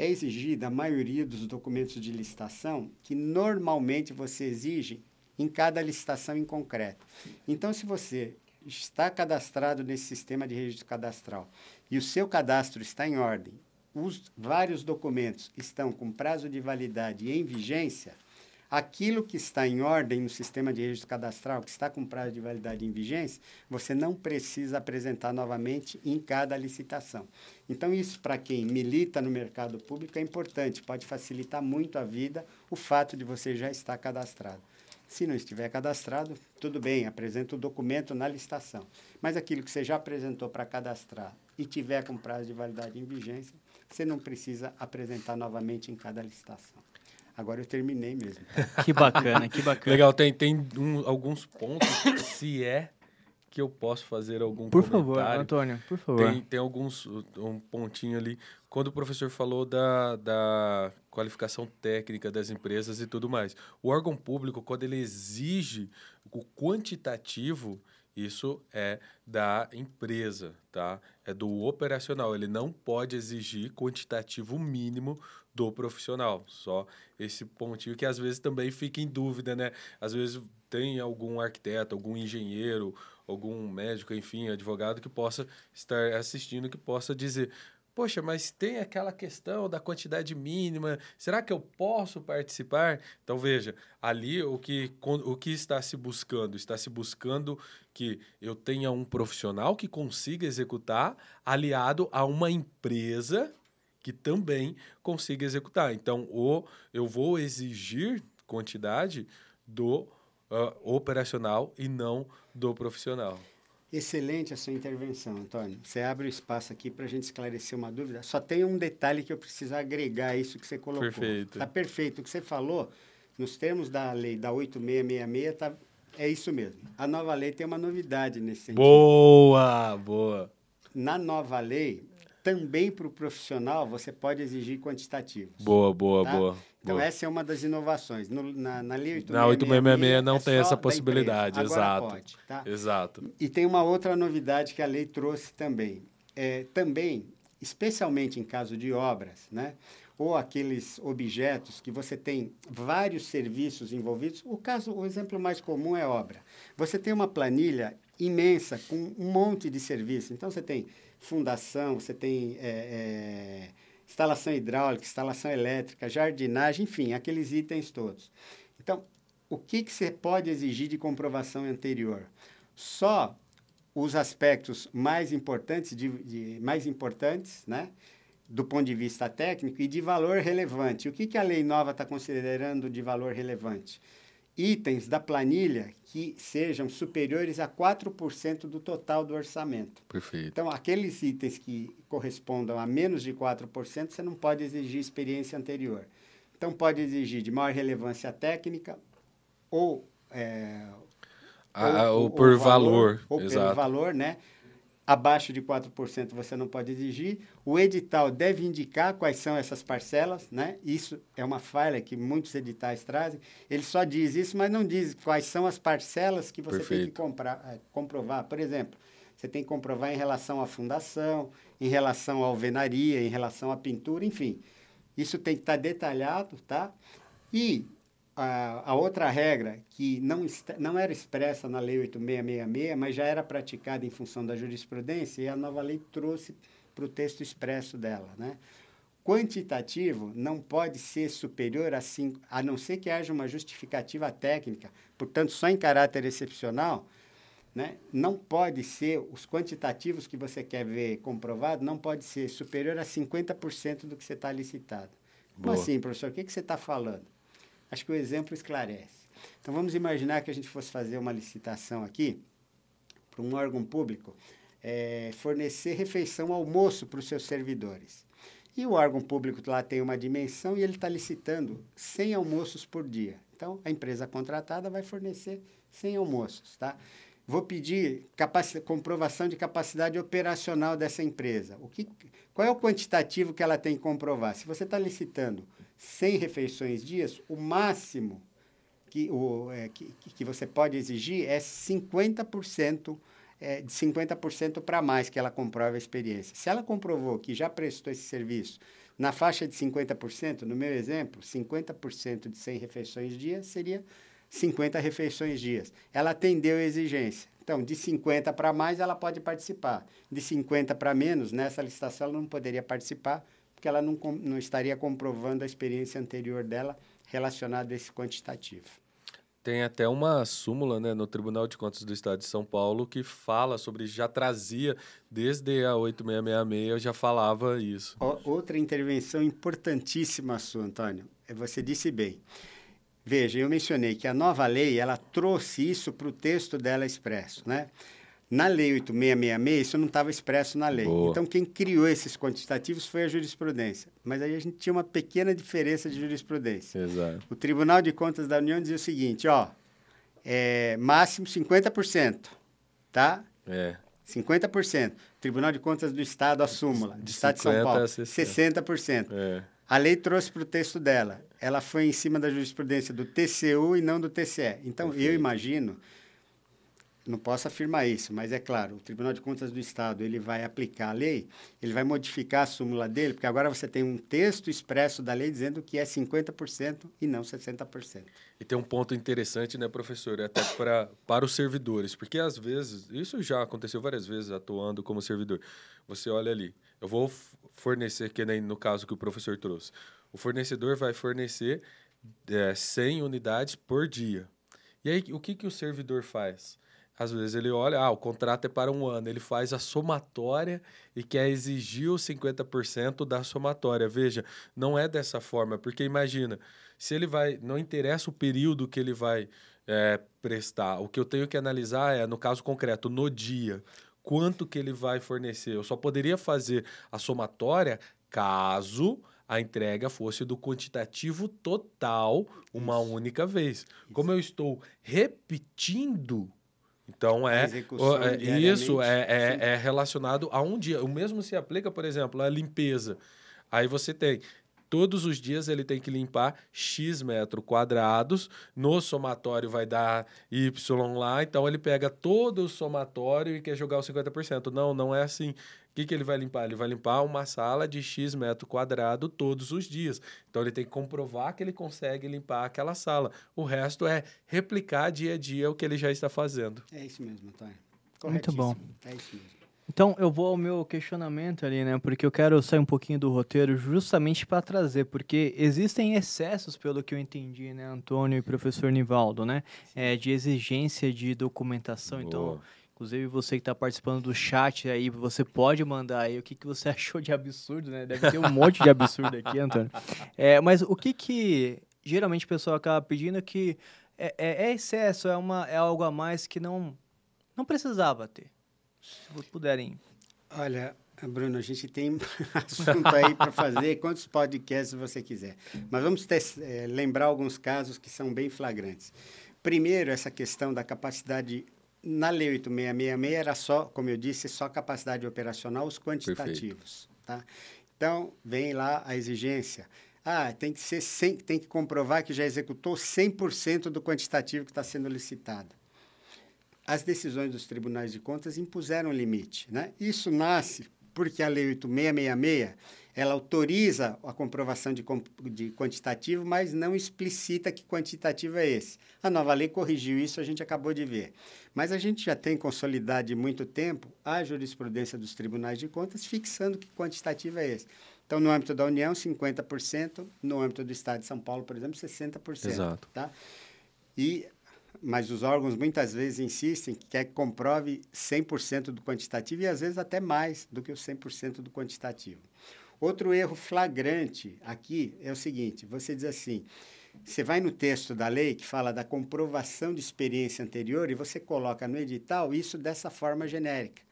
é exigida a maioria dos documentos de licitação que normalmente você exige em cada licitação em concreto. Então, se você está cadastrado nesse sistema de registro cadastral e o seu cadastro está em ordem, os vários documentos estão com prazo de validade em vigência, aquilo que está em ordem no sistema de registro cadastral, que está com prazo de validade em vigência, você não precisa apresentar novamente em cada licitação. Então, isso para quem milita no mercado público é importante, pode facilitar muito a vida o fato de você já estar cadastrado. Se não estiver cadastrado, tudo bem, apresenta o documento na licitação. Mas aquilo que você já apresentou para cadastrar e tiver com prazo de validade em vigência, você não precisa apresentar novamente em cada licitação. Agora eu terminei mesmo. Que bacana, que bacana. Legal, tem, tem um, alguns pontos, se é que eu posso fazer algum por comentário. Por favor, Antônio, por favor. Tem, tem alguns, um pontinho ali. Quando o professor falou da, da qualificação técnica das empresas e tudo mais. O órgão público, quando ele exige o quantitativo, isso é da empresa, tá? É do operacional. Ele não pode exigir quantitativo mínimo do profissional. Só esse pontinho que às vezes também fica em dúvida, né? Às vezes tem algum arquiteto, algum engenheiro, algum médico, enfim, advogado que possa estar assistindo, que possa dizer: Poxa, mas tem aquela questão da quantidade mínima. Será que eu posso participar? Então veja, ali o que, o que está se buscando? Está se buscando que eu tenha um profissional que consiga executar, aliado a uma empresa que também consiga executar. Então, o, eu vou exigir quantidade do uh, operacional e não do profissional. Excelente a sua intervenção, Antônio. Você abre o espaço aqui para a gente esclarecer uma dúvida. Só tem um detalhe que eu preciso agregar a isso que você colocou. Perfeito. Está perfeito. O que você falou, nos termos da lei da 8666, tá, é isso mesmo. A nova lei tem uma novidade nesse sentido. Boa, boa. Na nova lei, também para o profissional você pode exigir quantitativos. Boa, boa, tá? boa. Então, boa. essa é uma das inovações. No, na, na Lei 8666 na 8666 não é tem essa possibilidade, exato. Pode, tá? Exato. E tem uma outra novidade que a lei trouxe também. É, também, especialmente em caso de obras, né? ou aqueles objetos que você tem vários serviços envolvidos. O caso, o exemplo mais comum é obra. Você tem uma planilha imensa com um monte de serviços. Então você tem fundação, você tem é, é, instalação hidráulica, instalação elétrica, jardinagem, enfim, aqueles itens todos. Então, o que, que você pode exigir de comprovação anterior? Só os aspectos mais importantes, de, de, mais importantes, né? do ponto de vista técnico e de valor relevante. O que, que a lei nova está considerando de valor relevante? Itens da planilha que sejam superiores a 4% do total do orçamento. Perfeito. Então, aqueles itens que correspondam a menos de 4%, você não pode exigir experiência anterior. Então, pode exigir de maior relevância técnica ou... É, ou, ou, por valor, valor ou exato. pelo valor, né? Abaixo de 4% você não pode exigir. O edital deve indicar quais são essas parcelas, né? Isso é uma falha que muitos editais trazem. Ele só diz isso, mas não diz quais são as parcelas que você Perfeito. tem que comprar, eh, comprovar. Por exemplo, você tem que comprovar em relação à fundação, em relação à alvenaria, em relação à pintura, enfim. Isso tem que estar detalhado, tá? E a, a, outra regra, que não, não era expressa na Lei 8666, mas já era praticada em função da jurisprudência, e a nova lei trouxe para o texto expresso dela. Né? Quantitativo não pode ser superior a 5, a não ser que haja uma justificativa técnica, portanto, só em caráter excepcional, né? não pode ser, os quantitativos que você quer ver comprovado, não pode ser superior a 50% do que você está licitado. Como assim, professor? O que, que você está falando? Acho que o exemplo esclarece. Então, vamos imaginar que a gente fosse fazer uma licitação aqui para um órgão público é, fornecer refeição almoço para os seus servidores. E o órgão público lá tem uma dimensão e ele está licitando 100 almoços por dia. Então, a empresa contratada vai fornecer 100 almoços, tá? Vou pedir comprovação de capacidade operacional dessa empresa. O que, qual é o quantitativo que ela tem que comprovar? Se você está licitando 100 refeições dias, o máximo que, o, é, que, que você pode exigir é 50%, é, de 50% para mais que ela comprove a experiência. Se ela comprovou que já prestou esse serviço na faixa de 50%, no meu exemplo, 50% de 100 refeições dia seria 50 refeições dias. Ela atendeu a exigência. Então, de 50 para mais, ela pode participar. De 50 para menos, nessa licitação, ela não poderia participar, porque ela não, não estaria comprovando a experiência anterior dela relacionada a esse quantitativo. Tem até uma súmula né, no Tribunal de Contas do Estado de São Paulo que fala sobre, já trazia, desde a 8666, já falava isso. Outra intervenção importantíssima sua, Antônio, é você disse bem. Veja, eu mencionei que a nova lei, ela trouxe isso para o texto dela expresso, né? Na Lei 8666, isso não estava expresso na lei. Boa. Então, quem criou esses quantitativos foi a jurisprudência. Mas aí a gente tinha uma pequena diferença de jurisprudência. Exato. O Tribunal de Contas da União dizia o seguinte, ó, é, máximo 50%, tá? É. 50%. Tribunal de Contas do Estado, a súmula, do Estado de São Paulo, 60%. 60%. É. A lei trouxe para o texto dela. Ela foi em cima da jurisprudência do TCU e não do TCE. Então, Perfeito. eu imagino não posso afirmar isso, mas é claro, o Tribunal de Contas do Estado ele vai aplicar a lei, ele vai modificar a súmula dele, porque agora você tem um texto expresso da lei dizendo que é 50% e não 60%. E tem um ponto interessante, né, professor, até para, para os servidores, porque às vezes, isso já aconteceu várias vezes atuando como servidor. Você olha ali, eu vou fornecer, que nem no caso que o professor trouxe, o fornecedor vai fornecer é, 100 unidades por dia. E aí, o que, que o servidor faz? Às vezes ele olha, ah, o contrato é para um ano, ele faz a somatória e quer exigir os 50% da somatória. Veja, não é dessa forma, porque imagina, se ele vai, não interessa o período que ele vai é, prestar, o que eu tenho que analisar é, no caso concreto, no dia, quanto que ele vai fornecer. Eu só poderia fazer a somatória caso a entrega fosse do quantitativo total uma Isso. única vez. Isso. Como eu estou repetindo então é, é isso é, é, é, relacionado a um dia. O mesmo se aplica, por exemplo, à limpeza. Aí você tem todos os dias ele tem que limpar x metros quadrados. No somatório vai dar y lá, então ele pega todo o somatório e quer jogar os 50%. Não, não é assim. O que, que ele vai limpar? Ele vai limpar uma sala de X metro quadrado todos os dias. Então ele tem que comprovar que ele consegue limpar aquela sala. O resto é replicar dia a dia o que ele já está fazendo. É isso mesmo, Antônio. Muito bom. É isso mesmo. Então, eu vou ao meu questionamento ali, né? Porque eu quero sair um pouquinho do roteiro justamente para trazer, porque existem excessos, pelo que eu entendi, né, Antônio e professor Nivaldo, né? É, de exigência de documentação. Então, Boa. Então, Inclusive, você que está participando do chat aí, você pode mandar aí o que, que você achou de absurdo, né? Deve ter um monte de absurdo aqui, Antônio. É, mas o que que geralmente o pessoal acaba pedindo é que é, é, é, excesso, é, uma, é algo a mais que não, não precisava ter. Se puderem. Olha, Bruno, a gente tem assunto aí para fazer, quantos podcasts você quiser. Mas vamos ter, é, lembrar alguns casos que são bem flagrantes. Primeiro, essa questão da capacidade. Na Lei 8666 era só, como eu disse, só capacidade operacional, os quantitativos. Tá? Então, vem lá a exigência. Ah, tem que, ser 100, tem que comprovar que já executou 100% do quantitativo que está sendo licitado. As decisões dos tribunais de contas impuseram limite. Né? Isso nasce porque a Lei 8666 ela autoriza a comprovação de, de quantitativo, mas não explicita que quantitativo é esse. A nova lei corrigiu isso, a gente acabou de ver. Mas a gente já tem consolidado de muito tempo a jurisprudência dos tribunais de contas fixando que quantitativo é esse. Então, no âmbito da União, 50%, no âmbito do Estado de São Paulo, por exemplo, 60%. Exato. Tá? E mas os órgãos muitas vezes insistem que quer que comprove 100% do quantitativo e às vezes até mais do que o 100% do quantitativo. Outro erro flagrante aqui é o seguinte: você diz assim, você vai no texto da lei que fala da comprovação de experiência anterior e você coloca no edital isso dessa forma genérica.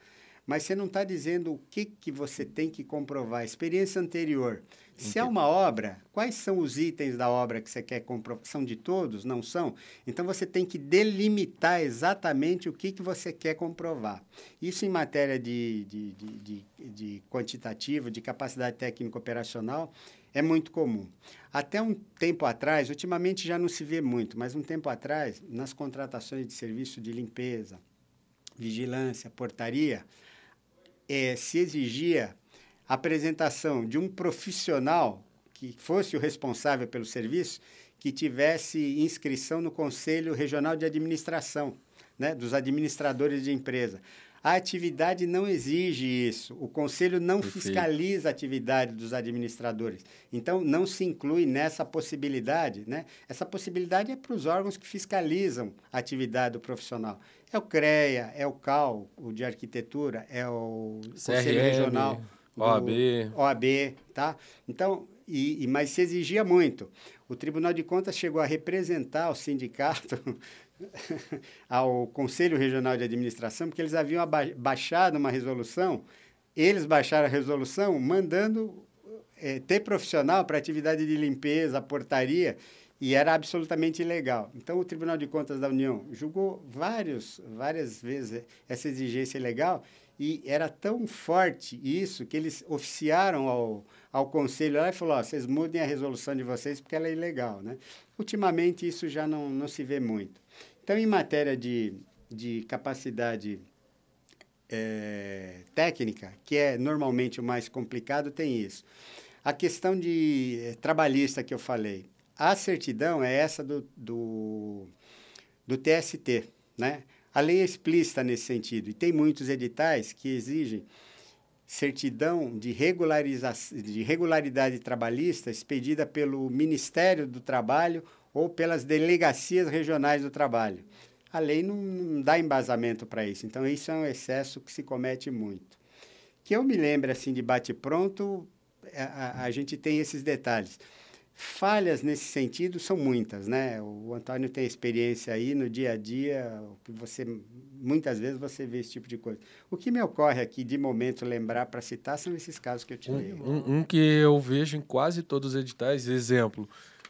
Mas você não está dizendo o que, que você tem que comprovar. Experiência anterior. Se é uma obra, quais são os itens da obra que você quer comprovar? São de todos? Não são? Então você tem que delimitar exatamente o que, que você quer comprovar. Isso em matéria de, de, de, de, de quantitativo, de capacidade técnica operacional, é muito comum. Até um tempo atrás, ultimamente já não se vê muito, mas um tempo atrás, nas contratações de serviço de limpeza, vigilância, portaria, é, se exigia apresentação de um profissional que fosse o responsável pelo serviço, que tivesse inscrição no Conselho Regional de Administração, né, dos administradores de empresa. A atividade não exige isso. O conselho não Perfeito. fiscaliza a atividade dos administradores. Então, não se inclui nessa possibilidade. Né? Essa possibilidade é para os órgãos que fiscalizam a atividade do profissional. É o CREA, é o CAL, o de arquitetura, é o CRM. Conselho Regional OAB. OAB, tá? Então, e, e, mas se exigia muito. O Tribunal de Contas chegou a representar o sindicato ao Conselho Regional de Administração, porque eles haviam baixado uma resolução, eles baixaram a resolução mandando é, ter profissional para atividade de limpeza, portaria, e era absolutamente ilegal. Então, o Tribunal de Contas da União julgou vários, várias vezes essa exigência ilegal e era tão forte isso que eles oficiaram ao, ao conselho lá e falou: vocês mudem a resolução de vocês porque ela é ilegal. Né? Ultimamente, isso já não, não se vê muito. Então, em matéria de, de capacidade é, técnica, que é normalmente o mais complicado, tem isso. A questão de é, trabalhista que eu falei. A certidão é essa do, do, do TST, né? A lei é explícita nesse sentido e tem muitos editais que exigem certidão de, regularização, de regularidade trabalhista expedida pelo Ministério do Trabalho ou pelas delegacias regionais do trabalho. A lei não, não dá embasamento para isso, então isso é um excesso que se comete muito. Que eu me lembro assim de bate-pronto, a, a, a gente tem esses detalhes. Falhas nesse sentido são muitas, né? O Antônio tem experiência aí no dia a dia, que você muitas vezes você vê esse tipo de coisa. O que me ocorre aqui de momento lembrar para citar são esses casos que eu te dei. Um, um, que eu vejo em quase todos os editais, exemplo,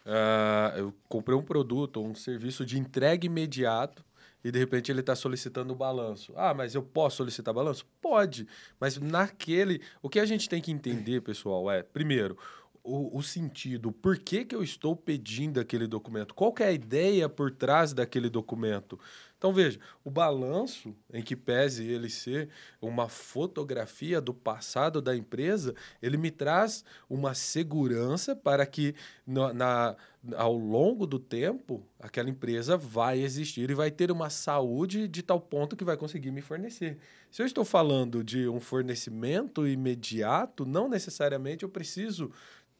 uh, eu comprei um produto ou um serviço de entrega imediato e de repente ele está solicitando o balanço. Ah, mas eu posso solicitar balanço? Pode, mas naquele. O que a gente tem que entender, pessoal, é, primeiro, o, o, sentido, por que, que eu estou pedindo aquele documento, qual é a ideia por trás daquele documento. Então, veja, o balanço, em que pese ele ser uma fotografia do passado da empresa, ele me traz uma segurança para que na, na ao longo do tempo aquela empresa vai existir e vai ter uma saúde de tal ponto que vai conseguir me fornecer. Se eu estou falando de um fornecimento imediato, não necessariamente eu preciso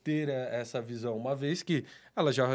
ter eh, essa visão, uma vez que ela já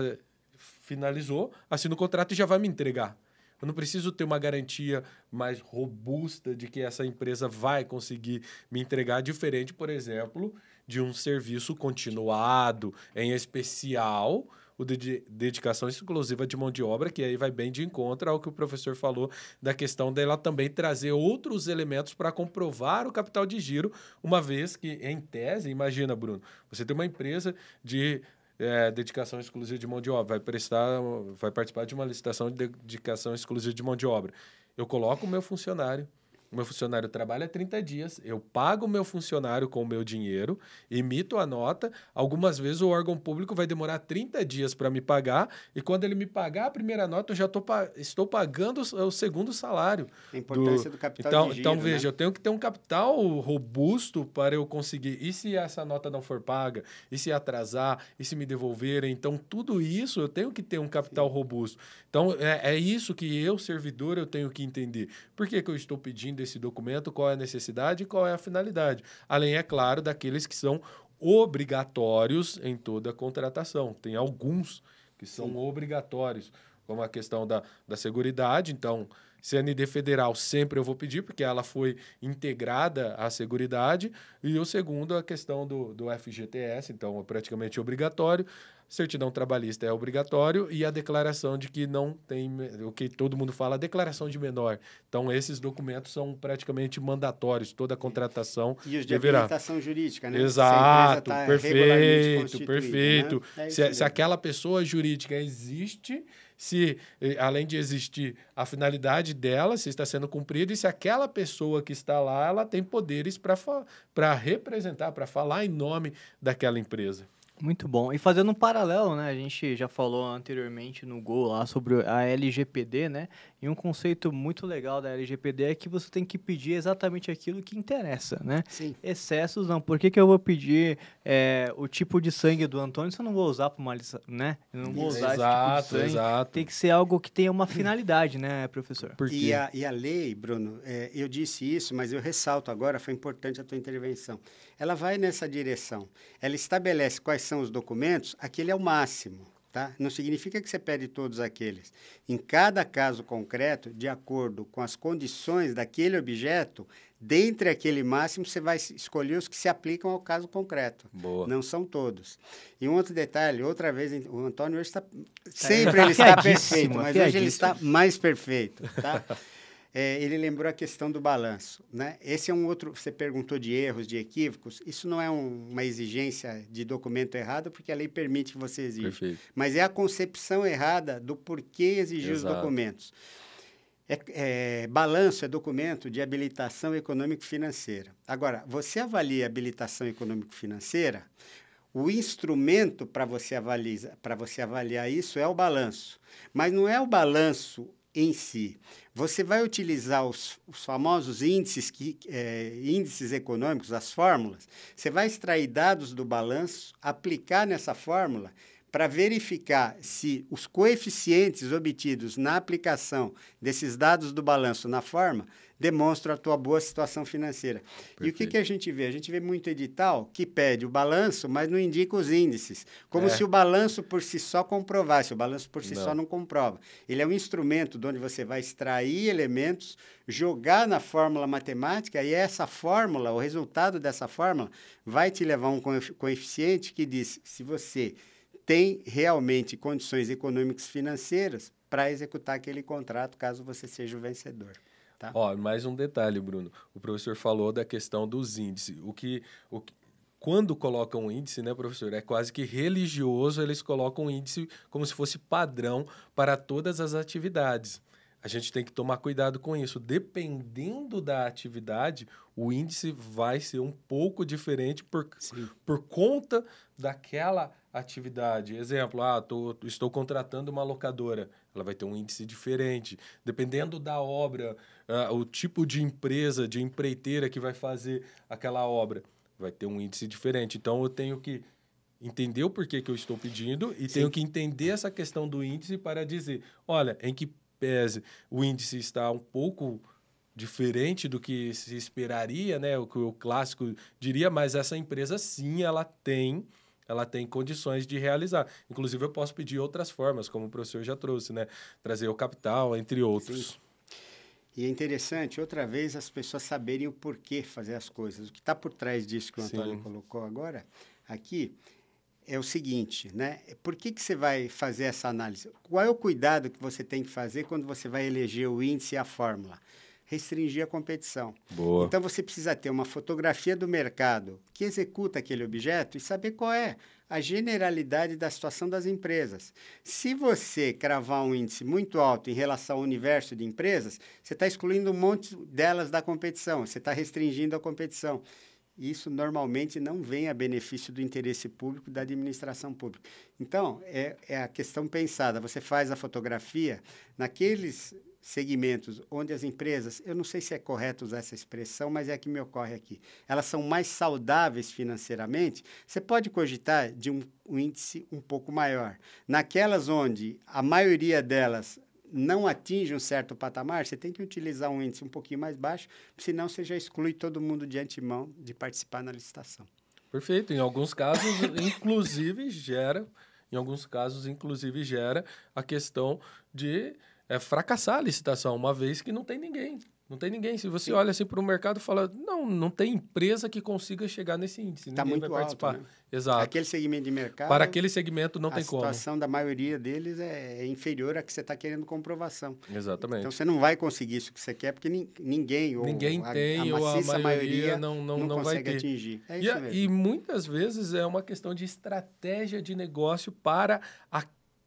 finalizou, assina o contrato e já vai me entregar. Eu não preciso ter uma garantia mais robusta de que essa empresa vai conseguir me entregar, diferente, por exemplo, de um serviço continuado, em especial, o de dedicação exclusiva de mão de obra, que aí vai bem de encontro ao que o professor falou da questão dela também trazer outros elementos para comprovar o capital de giro, uma vez que, em tese, imagina, Bruno, você tem uma empresa de é, dedicação exclusiva de mão de obra, vai prestar, vai participar de uma licitação de dedicação exclusiva de mão de obra. Eu coloco o meu funcionário, meu funcionário trabalha 30 dias, eu pago o meu funcionário com o meu dinheiro, emito a nota. Algumas vezes o órgão público vai demorar 30 dias para me pagar, e quando ele me pagar a primeira nota, eu já tô, estou pagando o segundo salário. A importância do, do capital então, de giro, Então, né? veja, eu tenho que ter um capital robusto para eu conseguir. E se essa nota não for paga? E se atrasar? E se me devolverem? Então, tudo isso eu tenho que ter um capital Sim. robusto. Então, é, é isso que eu, servidor, eu tenho que entender. Por que, que eu estou pedindo esse documento, qual é a necessidade e qual é a finalidade. Além, é claro, daqueles que são obrigatórios em toda a contratação. Tem alguns que são Sim. obrigatórios, como a questão da, da seguridade. Então, CND Federal sempre eu vou pedir, porque ela foi integrada à Seguridade. E o segundo, a questão do, do FGTS, então é praticamente obrigatório certidão trabalhista é obrigatório e a declaração de que não tem o que todo mundo fala, a declaração de menor. Então esses documentos são praticamente mandatórios, toda a contratação e os de deverá. habilitação jurídica, né? Exato, tá perfeito, perfeito. Né? É se, se aquela pessoa jurídica existe, se eh, além de existir a finalidade dela, se está sendo cumprida e se aquela pessoa que está lá, ela tem poderes para representar, para falar em nome daquela empresa. Muito bom. E fazendo um paralelo, né? A gente já falou anteriormente no Gol lá sobre a LGPD, né? E um conceito muito legal da LGPD é que você tem que pedir exatamente aquilo que interessa, né? Sim. Excessos não. Por que, que eu vou pedir é, o tipo de sangue do Antônio se eu não vou usar para uma né? Eu não vou usar exato, esse tipo de sangue. Exato. Tem que ser algo que tenha uma finalidade, né, professor? Por e, a, e a lei, Bruno, é, eu disse isso, mas eu ressalto agora, foi importante a tua intervenção. Ela vai nessa direção. Ela estabelece quais são os documentos, aquele é o máximo. Tá? Não significa que você pede todos aqueles. Em cada caso concreto, de acordo com as condições daquele objeto, dentre aquele máximo, você vai escolher os que se aplicam ao caso concreto. Boa. Não são todos. E um outro detalhe, outra vez, o Antônio hoje está... Sempre ele está perfeito, mas hoje ele está mais perfeito. Tá? é, ele lembrou a questão do balanço. Né? Esse é um outro. Você perguntou de erros, de equívocos. Isso não é um, uma exigência de documento errado, porque a lei permite que você exija. Perfeito. Mas é a concepção errada do porquê exigir Exato. os documentos. É, é, balanço é documento de habilitação econômico-financeira. Agora, você avalia habilitação econômico-financeira, o instrumento para você, avaliar, você avaliar isso é o balanço. Mas não é o balanço em si. Você vai utilizar os, os famosos índices, que, é, índices econômicos, as fórmulas. Você vai extrair dados do balanço, aplicar nessa fórmula para verificar se os coeficientes obtidos na aplicação desses dados do balanço na forma demonstram a tua boa situação financeira. Perfeito. E o que, que a gente vê? A gente vê muito edital que pede o balanço, mas não indica os índices. Como é. se o balanço por si só comprovasse. O balanço por si não. só não comprova. Ele é um instrumento de onde você vai extrair elementos, jogar na fórmula matemática, e essa fórmula, o resultado dessa fórmula, vai te levar a um coeficiente que diz se você tem realmente condições econômicas financeiras para executar aquele contrato, caso você seja o vencedor. Tá? Ó, mais um detalhe, Bruno. O professor falou da questão dos índices. O que, o que, quando colocam um índice, né, professor, é quase que religioso, eles colocam um índice como se fosse padrão para todas as atividades. A gente tem que tomar cuidado com isso. Dependendo da atividade, o índice vai ser um pouco diferente por, por conta daquela atividade. Exemplo, ah, tô, estou contratando uma locadora. Ela vai ter um índice diferente. Dependendo da obra, uh, o tipo de empresa, de empreiteira que vai fazer aquela obra, vai ter um índice diferente. Então, eu tenho que entender o porquê que eu estou pedindo e Sim. tenho que entender essa questão do índice para dizer, olha, em que pese o índice está um pouco diferente do que se esperaria, né? O que o clássico diria, mas essa empresa sim, ela tem ela tem condições de realizar. Inclusive, eu posso pedir outras formas, como o professor já trouxe, né? Trazer o capital, entre outros. Sim. E é interessante, outra vez, as pessoas saberem o porquê fazer as coisas. O que está por trás disso que o Antônio Sim. colocou agora, aqui, é o seguinte, né? Por que, que você vai fazer essa análise? Qual é o cuidado que você tem que fazer quando você vai eleger o índice e a fórmula? Restringir a competição. Boa. Então você precisa ter uma fotografia do mercado que executa aquele objeto e saber qual é a generalidade da situação das empresas. Se você cravar um índice muito alto em relação ao universo de empresas, você está excluindo um monte delas da competição, você está restringindo a competição. Isso normalmente não vem a benefício do interesse público da administração pública. Então, é, é a questão pensada. Você faz a fotografia naqueles segmentos onde as empresas, eu não sei se é correto usar essa expressão, mas é a que me ocorre aqui, elas são mais saudáveis financeiramente, você pode cogitar de um, um índice um pouco maior. Naquelas onde a maioria delas não atinge um certo patamar, você tem que utilizar um índice um pouquinho mais baixo, senão você já exclui todo mundo de antemão de participar na licitação. Perfeito. Em alguns casos, inclusive, gera, em alguns casos, inclusive, gera a questão de é, fracassar a licitação, uma vez que não tem ninguém. Não tem ninguém. Se você Sim. olha assim para o mercado e fala, não, não tem empresa que consiga chegar nesse índice. Está muito vai alto, participar. Né? Exato. Aquele segmento de mercado. Para aquele segmento não tem como. A situação da maioria deles é, é inferior à que você está querendo comprovação. Exatamente. Então você não vai conseguir isso que você quer, porque ninguém, ou ninguém tem, a, a ou a maioria, maioria não, não, não, não consegue vai ter. atingir. É e, mesmo. e muitas vezes é uma questão de estratégia de negócio para a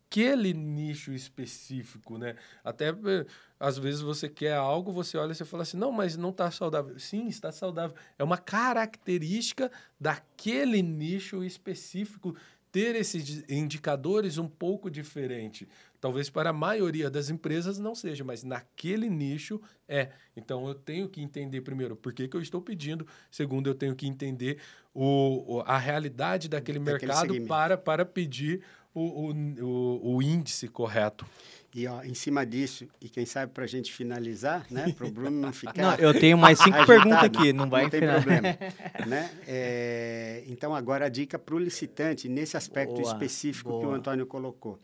aquele nicho específico, né? Até eh, às vezes você quer algo, você olha e você fala assim, não, mas não está saudável. Sim, está saudável. É uma característica daquele nicho específico ter esses indicadores um pouco diferente. Talvez para a maioria das empresas não seja, mas naquele nicho é. Então eu tenho que entender primeiro por que, que eu estou pedindo, segundo eu tenho que entender o, a realidade daquele, daquele mercado para, para pedir o, o, o, índice correto. E ó, em cima disso, e quem sabe para a gente finalizar, né, para o Bruno não ficar. Não, eu tenho mais cinco perguntas aqui, não vai Não tem problema. né? É, então, agora a dica para o licitante, nesse aspecto boa, específico boa. que o Antônio colocou.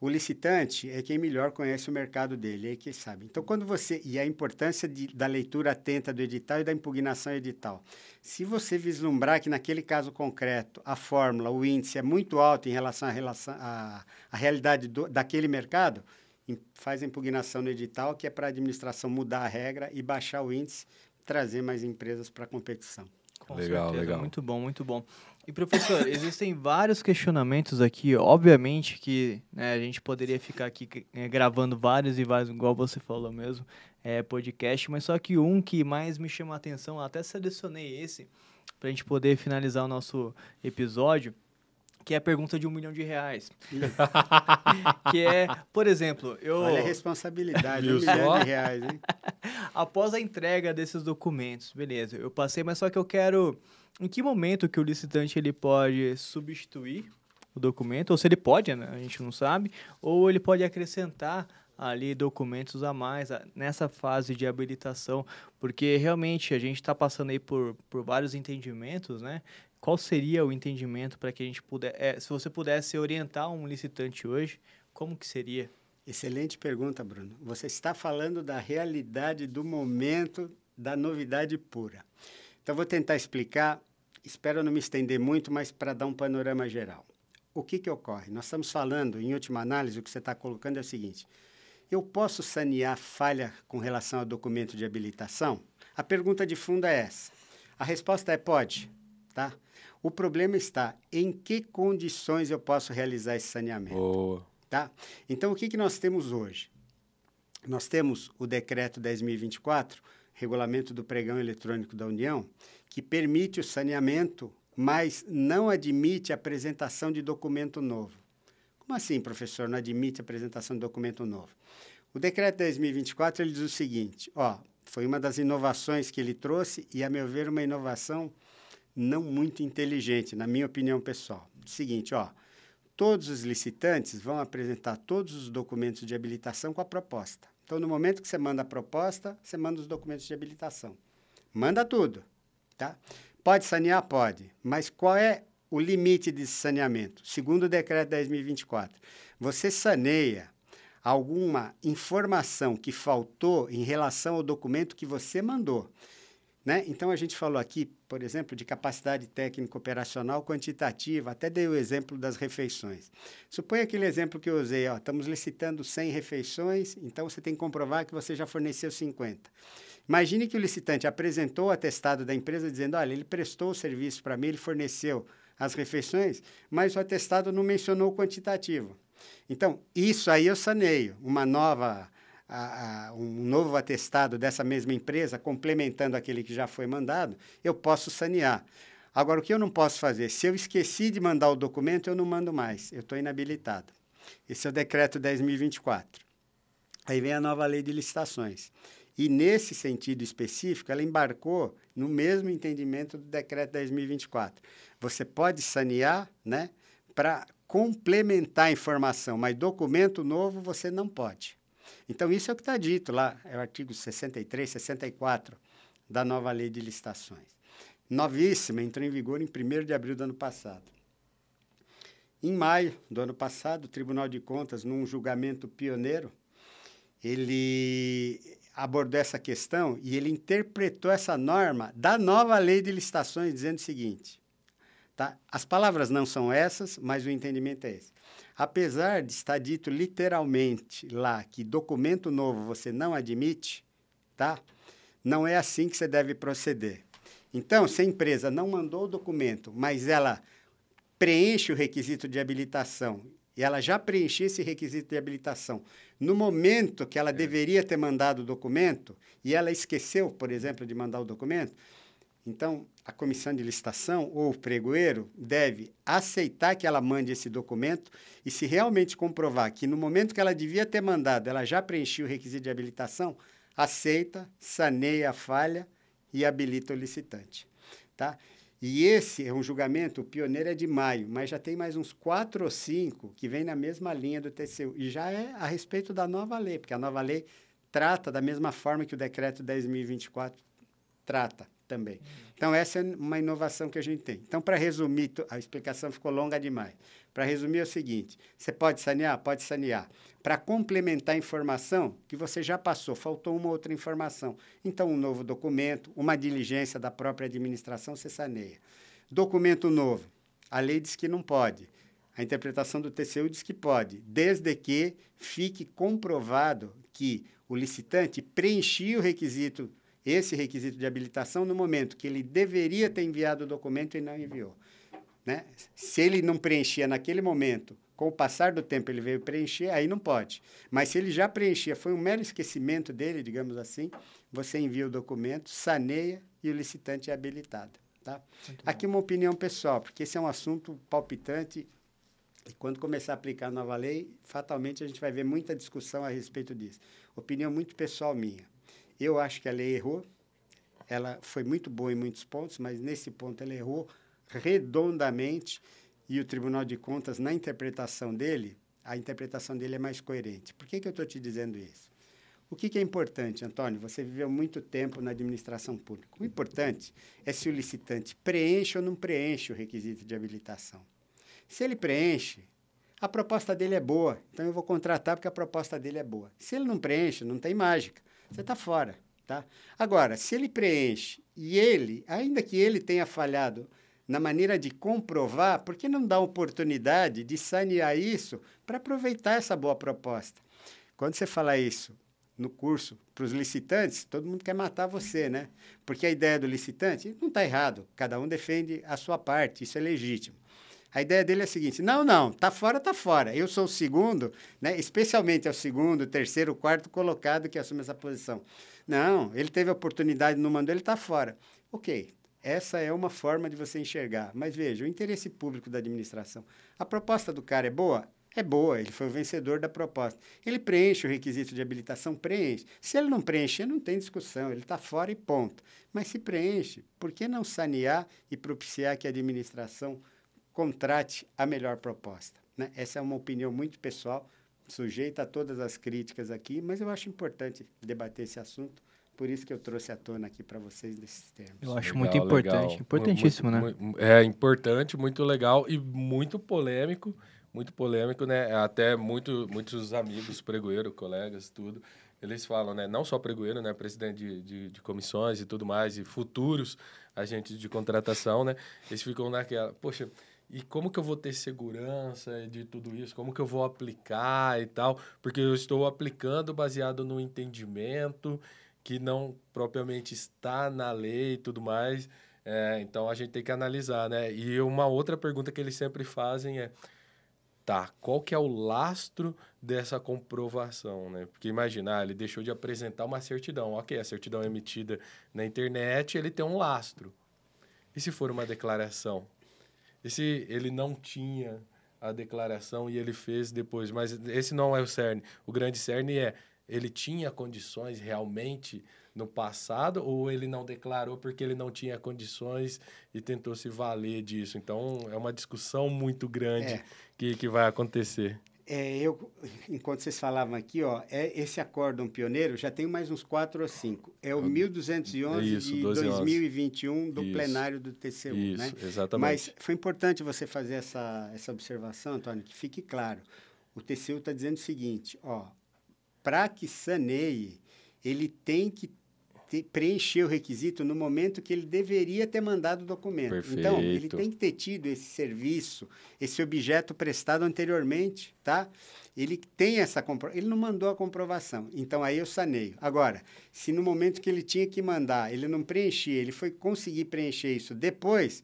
O licitante é quem melhor conhece o mercado dele, é quem sabe. Então, quando você. E a importância de, da leitura atenta do edital e da impugnação edital. Se você vislumbrar que, naquele caso concreto, a fórmula, o índice é muito alto em relação à relação, a, a realidade do, daquele mercado, faz a impugnação no edital, que é para a administração mudar a regra e baixar o índice, trazer mais empresas para a competição. Com legal, certeza. legal. Muito bom, muito bom. E professor, existem vários questionamentos aqui. Obviamente que né, a gente poderia ficar aqui é, gravando vários e vários, igual você falou mesmo, é, podcast, mas só que um que mais me chama a atenção, até selecionei esse para a gente poder finalizar o nosso episódio, que é a pergunta de um milhão de reais. que é, por exemplo, eu... Olha a responsabilidade, um milhão de reais, hein? Após a entrega desses documentos, beleza, eu passei, mas só que eu quero em que momento que o licitante ele pode substituir o documento, ou se ele pode, né? a gente não sabe, ou ele pode acrescentar ali documentos a mais nessa fase de habilitação, porque realmente a gente está passando aí por, por vários entendimentos, né? Qual seria o entendimento para que a gente pudesse, é, se você pudesse orientar um licitante hoje, como que seria? Excelente pergunta, Bruno. Você está falando da realidade do momento da novidade pura. Então, vou tentar explicar espero não me estender muito, mas para dar um panorama geral. O que, que ocorre? Nós estamos falando, em última análise, o que você está colocando é o seguinte: eu posso sanear falha com relação ao documento de habilitação? A pergunta de fundo é essa. A resposta é pode, tá? O problema está em que condições eu posso realizar esse saneamento. Boa. Tá? Então, o que, que nós temos hoje? Nós temos o decreto 10.024, regulamento do pregão eletrônico da União, que permite o saneamento, mas não admite a apresentação de documento novo. Como assim, professor, não admite a apresentação de documento novo? O decreto 10.024 ele diz o seguinte, ó, foi uma das inovações que ele trouxe e, a meu ver, uma inovação não muito inteligente, na minha opinião pessoal. Seguinte, ó, todos os licitantes vão apresentar todos os documentos de habilitação com a proposta. Então, no momento que você manda a proposta, você manda os documentos de habilitação. Manda tudo. Tá? Pode sanear? Pode. Mas qual é o limite desse saneamento? Segundo o decreto 10.024, você saneia alguma informação que faltou em relação ao documento que você mandou. Né? Então, a gente falou aqui, por exemplo, de capacidade técnica operacional quantitativa, até dei o exemplo das refeições. Suponha aquele exemplo que eu usei, ó, estamos licitando 100 refeições, então você tem que comprovar que você já forneceu 50. Imagine que o licitante apresentou o atestado da empresa dizendo, olha, ele prestou o serviço para mim, ele forneceu as refeições, mas o atestado não mencionou o quantitativo. Então, isso aí eu saneio, uma nova a, a, um novo atestado dessa mesma empresa, complementando aquele que já foi mandado, eu posso sanear. Agora, o que eu não posso fazer? Se eu esqueci de mandar o documento, eu não mando mais, eu estou inabilitado. Esse é o decreto 10.024. Aí vem a nova lei de licitações. E nesse sentido específico, ela embarcou no mesmo entendimento do decreto 10.024. Você pode sanear né, para complementar a informação, mas documento novo você não pode. Então, isso é o que está dito lá, é o artigo 63, 64 da nova lei de licitações. Novíssima, entrou em vigor em 1 de abril do ano passado. Em maio do ano passado, o Tribunal de Contas, num julgamento pioneiro, ele abordou essa questão e ele interpretou essa norma da nova lei de licitações, dizendo o seguinte: tá? as palavras não são essas, mas o entendimento é esse. Apesar de estar dito literalmente lá que documento novo você não admite, tá? Não é assim que você deve proceder. Então, se a empresa não mandou o documento, mas ela preenche o requisito de habilitação e ela já preencheu esse requisito de habilitação no momento que ela é. deveria ter mandado o documento e ela esqueceu, por exemplo, de mandar o documento, então, a comissão de licitação ou o pregoeiro deve aceitar que ela mande esse documento e, se realmente comprovar que no momento que ela devia ter mandado, ela já preencheu o requisito de habilitação, aceita, saneia a falha e habilita o licitante. Tá? E esse é um julgamento, o pioneiro é de maio, mas já tem mais uns quatro ou cinco que vem na mesma linha do TCU. E já é a respeito da nova lei, porque a nova lei trata da mesma forma que o decreto 10.024 trata também. Então, essa é uma inovação que a gente tem. Então, para resumir, a explicação ficou longa demais. Para resumir, é o seguinte: você pode sanear? Pode sanear. Para complementar a informação que você já passou, faltou uma outra informação. Então, um novo documento, uma diligência da própria administração, você saneia. Documento novo. A lei diz que não pode. A interpretação do TCU diz que pode, desde que fique comprovado que o licitante preenchia o requisito esse requisito de habilitação no momento que ele deveria ter enviado o documento e não enviou. Né? Se ele não preenchia naquele momento, com o passar do tempo ele veio preencher, aí não pode. Mas se ele já preenchia, foi um mero esquecimento dele, digamos assim, você envia o documento, saneia e o licitante é habilitado. Tá? Aqui uma opinião pessoal, porque esse é um assunto palpitante e quando começar a aplicar a nova lei, fatalmente a gente vai ver muita discussão a respeito disso. Opinião muito pessoal minha. Eu acho que a lei errou. Ela foi muito boa em muitos pontos, mas nesse ponto ela errou redondamente e o Tribunal de Contas, na interpretação dele, a interpretação dele é mais coerente. Por que, que eu estou te dizendo isso? O que, que, é importante, Antônio? Você viveu muito tempo na administração pública. O importante é se o licitante preenche ou não preenche o requisito de habilitação. Se ele preenche, a proposta dele é boa, então eu vou contratar porque a proposta dele é boa. Se ele não preenche, não tem mágica você está fora. Tá? Agora, se ele preenche e ele, ainda que ele tenha falhado na maneira de comprovar, por que não dá oportunidade de sanear isso para aproveitar essa boa proposta? Quando você fala isso no curso para os licitantes, todo mundo quer matar você, né? Porque a ideia do licitante não está errado, cada um defende a sua parte, isso é legítimo. A ideia dele é a seguinte: não, não, tá fora, tá fora. Eu sou o segundo, né? especialmente é o segundo, terceiro, quarto colocado que assume essa posição. Não, ele teve a oportunidade, não mandou, ele está fora. Ok, essa é uma forma de você enxergar. Mas veja, o interesse público da administração. A proposta do cara é boa? É boa, ele foi o vencedor da proposta. Ele preenche o requisito de habilitação? Preenche. Se ele não preencher, não tem discussão, ele está fora e ponto. Mas se preenche, por que não sanear e propiciar que a administração contrate a melhor proposta. Né? Essa é uma opinião muito pessoal, sujeita a todas as críticas aqui, mas eu acho importante debater esse assunto. Por isso que eu trouxe à tona aqui para vocês desses termos. Eu acho legal, muito importante, legal. importantíssimo, muito, né? é importante, muito legal e muito polêmico, muito polêmico, né? Até muito, muitos amigos, pregoeiro, colegas, tudo, eles falam, né? Não só pregoeiro, né? Presidente de, de, de, comissões e tudo mais, e futuros agentes de contratação, né? Eles ficam naquela, poxa, e como que eu vou ter segurança de tudo isso? Como que eu vou aplicar e tal? Porque eu estou aplicando baseado no entendimento que não propriamente está na lei e tudo mais. É, então a gente tem que analisar, né? E uma outra pergunta que eles sempre fazem é tá, qual que é o lastro dessa comprovação, né? Porque imaginar, ele deixou de apresentar uma certidão. Ok, a certidão é emitida na internet, ele tem um lastro. E se for uma declaração? E se ele não tinha a declaração e ele fez depois? Mas esse não é o cerne. O grande cerne é, ele tinha condições realmente no passado ou ele não declarou porque ele não tinha condições e tentou se valer disso? Então, é uma discussão muito grande é. que, que vai acontecer. É, eu, enquanto vocês falavam aqui, ó, é esse acórdão pioneiro, já tem mais uns quatro ou cinco. É o 1211 Isso, de 2021 do Isso. plenário do TCU, Isso, né? exatamente. Mas foi importante você fazer essa, essa observação, Antônio, que fique claro. O TCU está dizendo o seguinte, ó, para que saneie, ele tem que preencher o requisito no momento que ele deveria ter mandado o documento. Perfeito. Então, ele tem que ter tido esse serviço, esse objeto prestado anteriormente, tá? Ele tem essa ele não mandou a comprovação. Então aí eu saneio. Agora, se no momento que ele tinha que mandar, ele não preenchia, ele foi conseguir preencher isso depois,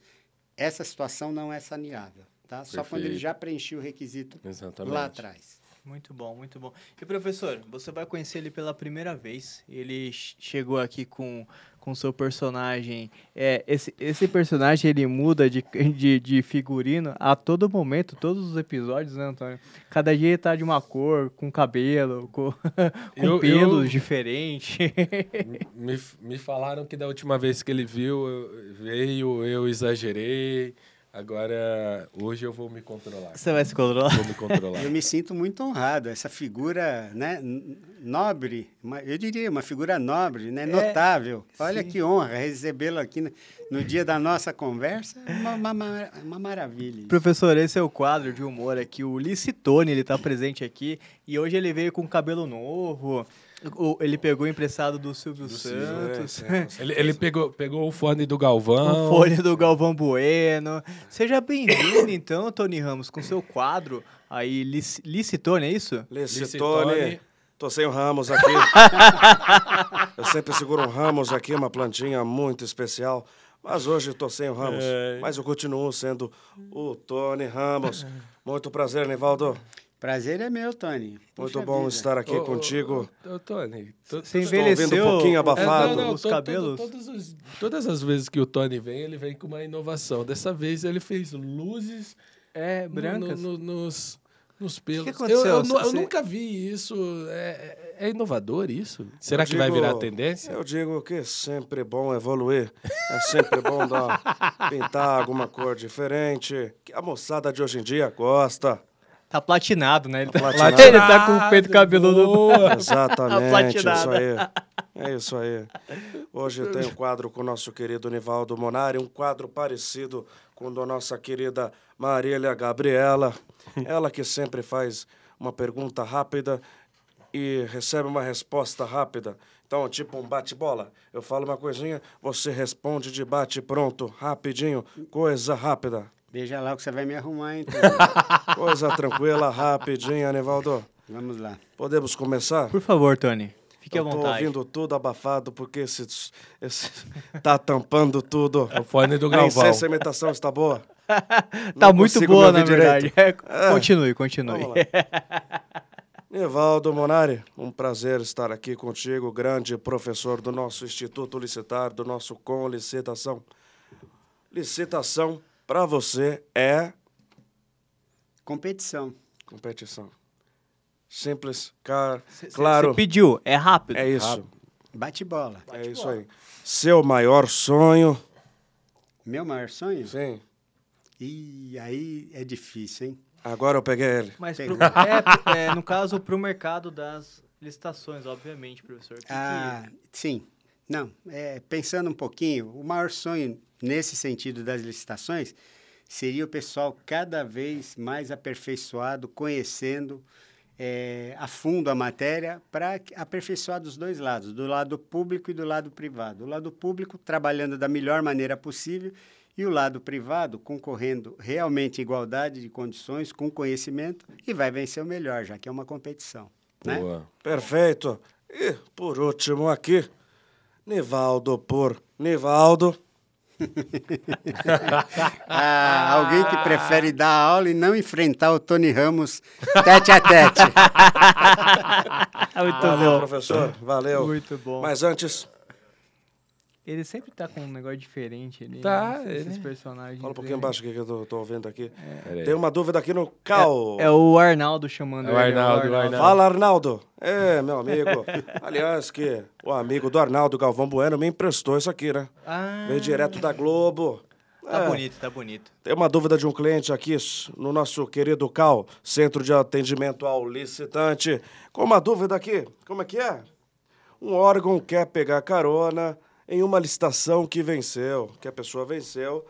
essa situação não é saneável, tá? Perfeito. Só quando ele já preencheu o requisito Exatamente. lá atrás. Muito bom, muito bom. E professor, você vai conhecer ele pela primeira vez. Ele chegou aqui com com seu personagem. É, esse, esse personagem ele muda de, de, de, figurino a todo momento, todos os episódios, né, Antônio? Cada dia ele tá de uma cor, com cabelo, com, com eu, pelos eu, diferentes. me, me falaram que da última vez que ele viu, eu, veio, eu exagerei. Agora, hoje eu vou me controlar. Você vai se controlar? Vou me controlar. eu me sinto muito honrado. Essa figura né, nobre, uma, eu diria, uma figura nobre, né, é, notável. Olha sim. que honra recebê-lo aqui no, no, dia da nossa conversa. É uma, uma, uma maravilha. Isso. Professor, esse é o quadro de humor aqui. O Licitone, ele está presente aqui. E hoje ele veio com cabelo novo. O, ele pegou emprestado do Silvio do Santos. Silvio, é, é. ele, ele pegou, pegou o fone do Galvão. O fone do Galvão Bueno. Seja bem-vindo, então, Tony Ramos, com seu quadro aí, Lic, Licitone, é isso? Licitone. Tô sem o Ramos aqui. Eu sempre seguro um Ramos aqui, uma plantinha muito especial. Mas hoje tô sem o Ramos. É. Mas eu continuo sendo o Tony Ramos. Muito prazer, Nivaldo. Prazer é meu, Tony. Muito bom vida. estar aqui ô, contigo. Ô, ô, Tony, você envelheceu ouvindo um pouquinho abafado. É, não, não, os cabelos. os, todas as vezes que o Tony vem, ele vem com uma inovação. Dessa vez ele fez luzes é, brancas no, no, nos, nos pelos. O que aconteceu? Eu, eu, eu nunca vi isso. É, é, é inovador isso? Será eu que digo, vai virar tendência? Eu digo que é sempre bom evoluir. É sempre bom dar, pintar alguma cor diferente. Que a moçada de hoje em dia gosta. Tá platinado, né? Ele tá, platinado. ele tá com o peito cabeludo. Boa. Exatamente, tá isso aí. É isso aí. Hoje tem um quadro com o nosso querido Nivaldo Monari, um quadro parecido com o da nossa querida Marília Gabriela. Ela que sempre faz uma pergunta rápida e recebe uma resposta rápida. Então, tipo um bate-bola. Eu falo uma coisinha, você responde de bate-pronto, rapidinho, coisa rápida. Veja lá o que você vai me arrumar, então. Coisa tranquila, rapidinha, Nevaldo. Vamos lá. Podemos começar? Por favor, Tony. Fique Eu à vontade. Tô ouvindo tudo abafado porque esse, esse tá tampando tudo. É o fone do Galvão. A licença, a imitação está boa? tá muito boa, na verdade. É, é. Continue, continue. Evaldo Monari, um prazer estar aqui contigo, grande professor do nosso Instituto Licitar, do nosso Com Licitação. Licitação para você é competição. Competição. Simples, car... Cê, claro. Você pediu, é rápido. É isso. Bate bola. Bate é isso aí. Seu maior sonho? Meu maior sonho? Sim. E aí é difícil, hein? Agora eu peguei ele. Mas pro, é, é, no caso, para o mercado das licitações, obviamente, professor. Que ah, que... sim. Não, é, pensando um pouquinho, o maior sonho nesse sentido das licitações, seria o pessoal cada vez mais aperfeiçoado, conhecendo é, a fundo a matéria para aperfeiçoar dos dois lados, do lado público e do lado privado. O lado público trabalhando da melhor maneira possível e o lado privado concorrendo realmente em igualdade de condições, com conhecimento e vai vencer o melhor, já que é uma competição. Né? Boa. Né? Perfeito. E por último aqui, Nivaldo por Nivaldo. Ah, alguém que prefere dar aula e não enfrentar o Tony Ramos tete a tete. Muito Valeu, bom. professor. Valeu. Muito bom. Mas antes, ele sempre tá com um negócio diferente ali. Tá, né? Esses personagens. Fala um pouquinho embaixo aqui que eu tô, tô vendo aqui. É. Tem uma dúvida aqui no Cal. É, é o Arnaldo chamando. É o Arnaldo, ele, é o Arnaldo. Fala, Arnaldo. É, meu amigo. Aliás, que o amigo do Arnaldo, Galvão Bueno, me emprestou isso aqui, né? Ah. Veio direto da Globo. Tá é. bonito, tá bonito. Tem uma dúvida de um cliente aqui no nosso querido CAL, Centro de Atendimento ao Licitante. Com uma dúvida aqui, como é que é? Um órgão quer pegar carona em uma licitação que venceu, que a pessoa venceu,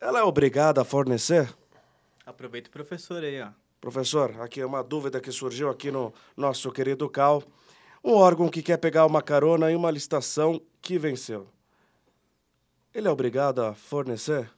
ela é obrigada a fornecer? Aproveita o professor aí, ó. Professor, aqui é uma dúvida que surgiu aqui no nosso querido CAL. Um órgão que quer pegar uma carona em uma licitação que venceu. Ele é obrigado a fornecer?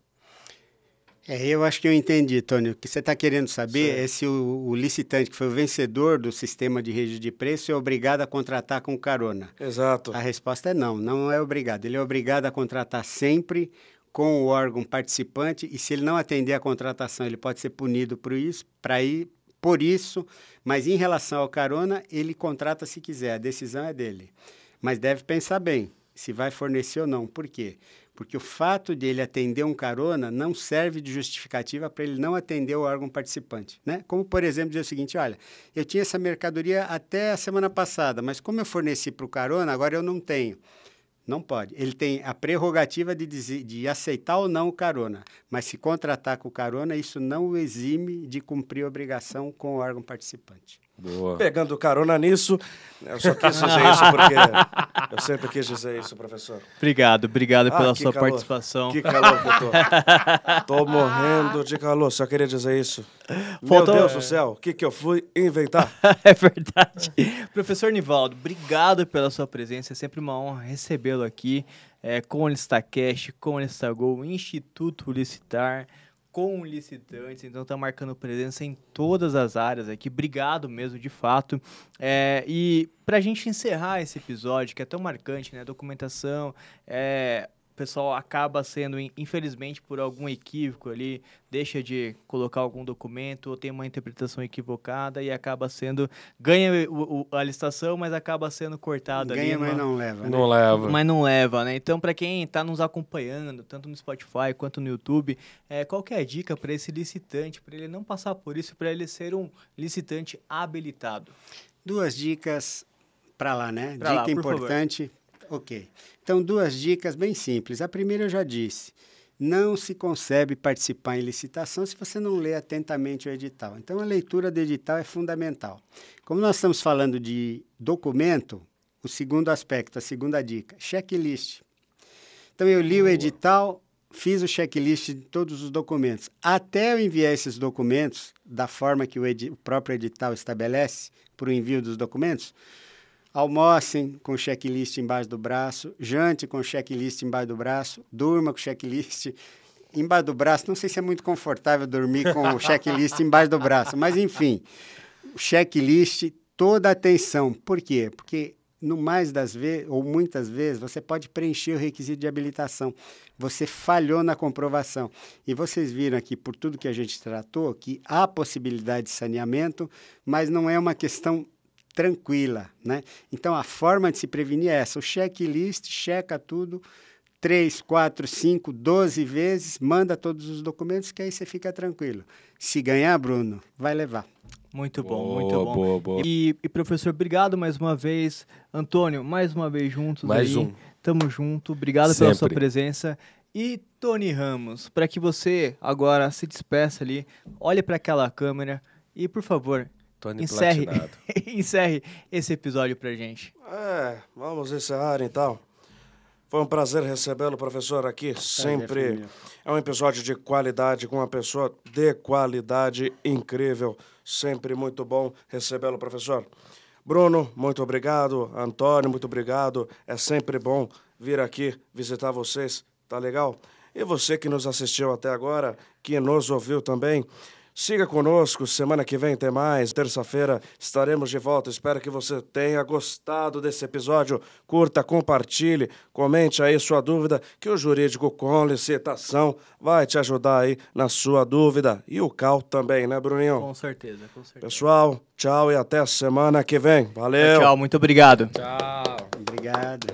É, eu acho que eu entendi, Tony. O que você está querendo saber é se o, o, licitante, que foi o vencedor do sistema de rede de preço, é obrigado a contratar com carona. Exato. A resposta é não, não é obrigado. Ele é obrigado a contratar sempre com o órgão participante e se ele não atender a contratação, ele pode ser punido por isso, para ir por isso, mas em relação ao carona, ele contrata se quiser, a decisão é dele. Mas deve pensar bem se vai fornecer ou não. Por quê? Porque o fato de ele atender um carona não serve de justificativa para ele não atender o órgão participante. Né? Como, por exemplo, dizer o seguinte: olha, eu tinha essa mercadoria até a semana passada, mas como eu forneci para o carona, agora eu não tenho. Não pode. Ele tem a prerrogativa de, dizer, de aceitar ou não o carona, mas se contratar com o carona, isso não o exime de cumprir a obrigação com o órgão participante. Boa. Pegando carona nisso, eu só quis dizer isso porque eu sempre quis dizer isso, professor. Obrigado, obrigado ah, pela sua calor. participação. Que calor que eu tô. tô morrendo de calor, só queria dizer isso. Faltou... Meu Deus do céu, o que, que eu fui inventar? é verdade. Professor Nivaldo, obrigado pela sua presença, é sempre uma honra recebê-lo aqui é, com o ListaCast, com o ListaGo, Instituto Licitar com licitantes, então está marcando presença em todas as áreas aqui. Obrigado mesmo, de fato. É, e para a gente encerrar esse episódio, que é tão marcante, né? Documentação, é, o pessoal acaba sendo, infelizmente, por algum equívoco ali, deixa de colocar algum documento ou tem uma interpretação equivocada e acaba sendo. ganha o, o, a licitação, mas acaba sendo cortado ganha, ali. Ganha, mas não leva. Né? Não leva. Mas não leva, né? Então, para quem está nos acompanhando, tanto no Spotify quanto no YouTube, é, qual é a dica para esse licitante, para ele não passar por isso, para ele ser um licitante habilitado? Duas dicas para lá, né? Pra Dica lá, importante. Favor Ok. Então, duas dicas bem simples. A primeira eu já disse. Não se concebe participar em licitação se você não lê atentamente o edital. Então, a leitura do edital é fundamental. Como nós estamos falando de documento, o segundo aspecto, a segunda dica, checklist. Então, eu li o edital, fiz o checklist de todos os documentos. Até eu enviar esses documentos da forma que o, o próprio edital estabelece para o envio dos documentos, Almocem com checklist embaixo do braço, jante com checklist embaixo do braço, durma com checklist embaixo do braço. Não sei se é muito confortável dormir com o checklist embaixo do braço, mas enfim, checklist, toda atenção. Por quê? Porque no mais das vezes, ou muitas vezes, você pode preencher o requisito de habilitação. Você falhou na comprovação. E vocês viram aqui, por tudo que a gente tratou, que há possibilidade de saneamento, mas não é uma questão tranquila, né? Então a forma de se prevenir é essa: o checklist checa tudo três, quatro, cinco, doze vezes, manda todos os documentos que aí você fica tranquilo. Se ganhar, Bruno, vai levar. Muito bom, boa, muito bom. Boa, boa. E, e, professor, obrigado mais uma vez. Antônio, mais uma vez juntos. Mais aí. um. Tamo junto. Obrigado Sempre. pela sua presença. E Tony Ramos, para que você agora se despeça ali, olhe para aquela câmera e, por favor, Tony encerre, encerre esse episódio pra gente. É, vamos encerrar então. Foi um prazer recebê-lo, professor, aqui. Sempre é um episódio de qualidade com uma pessoa de qualidade incrível. Sempre muito bom recebê-lo, professor. Bruno, muito obrigado. Antônio, muito obrigado. É sempre bom vir aqui visitar vocês. Tá legal? E você que nos assistiu até agora, que nos ouviu também, Siga conosco, semana que vem tem mais. Terça-feira estaremos de volta. Espero que você tenha gostado desse episódio. Curta, compartilhe, comente aí sua dúvida, que o jurídico com licitação vai te ajudar aí na sua dúvida. E o Cal também, né, Bruninho? Com certeza, com certeza. Pessoal, tchau e até semana que vem. Valeu. Tchau, muito obrigado. Tchau. Obrigado.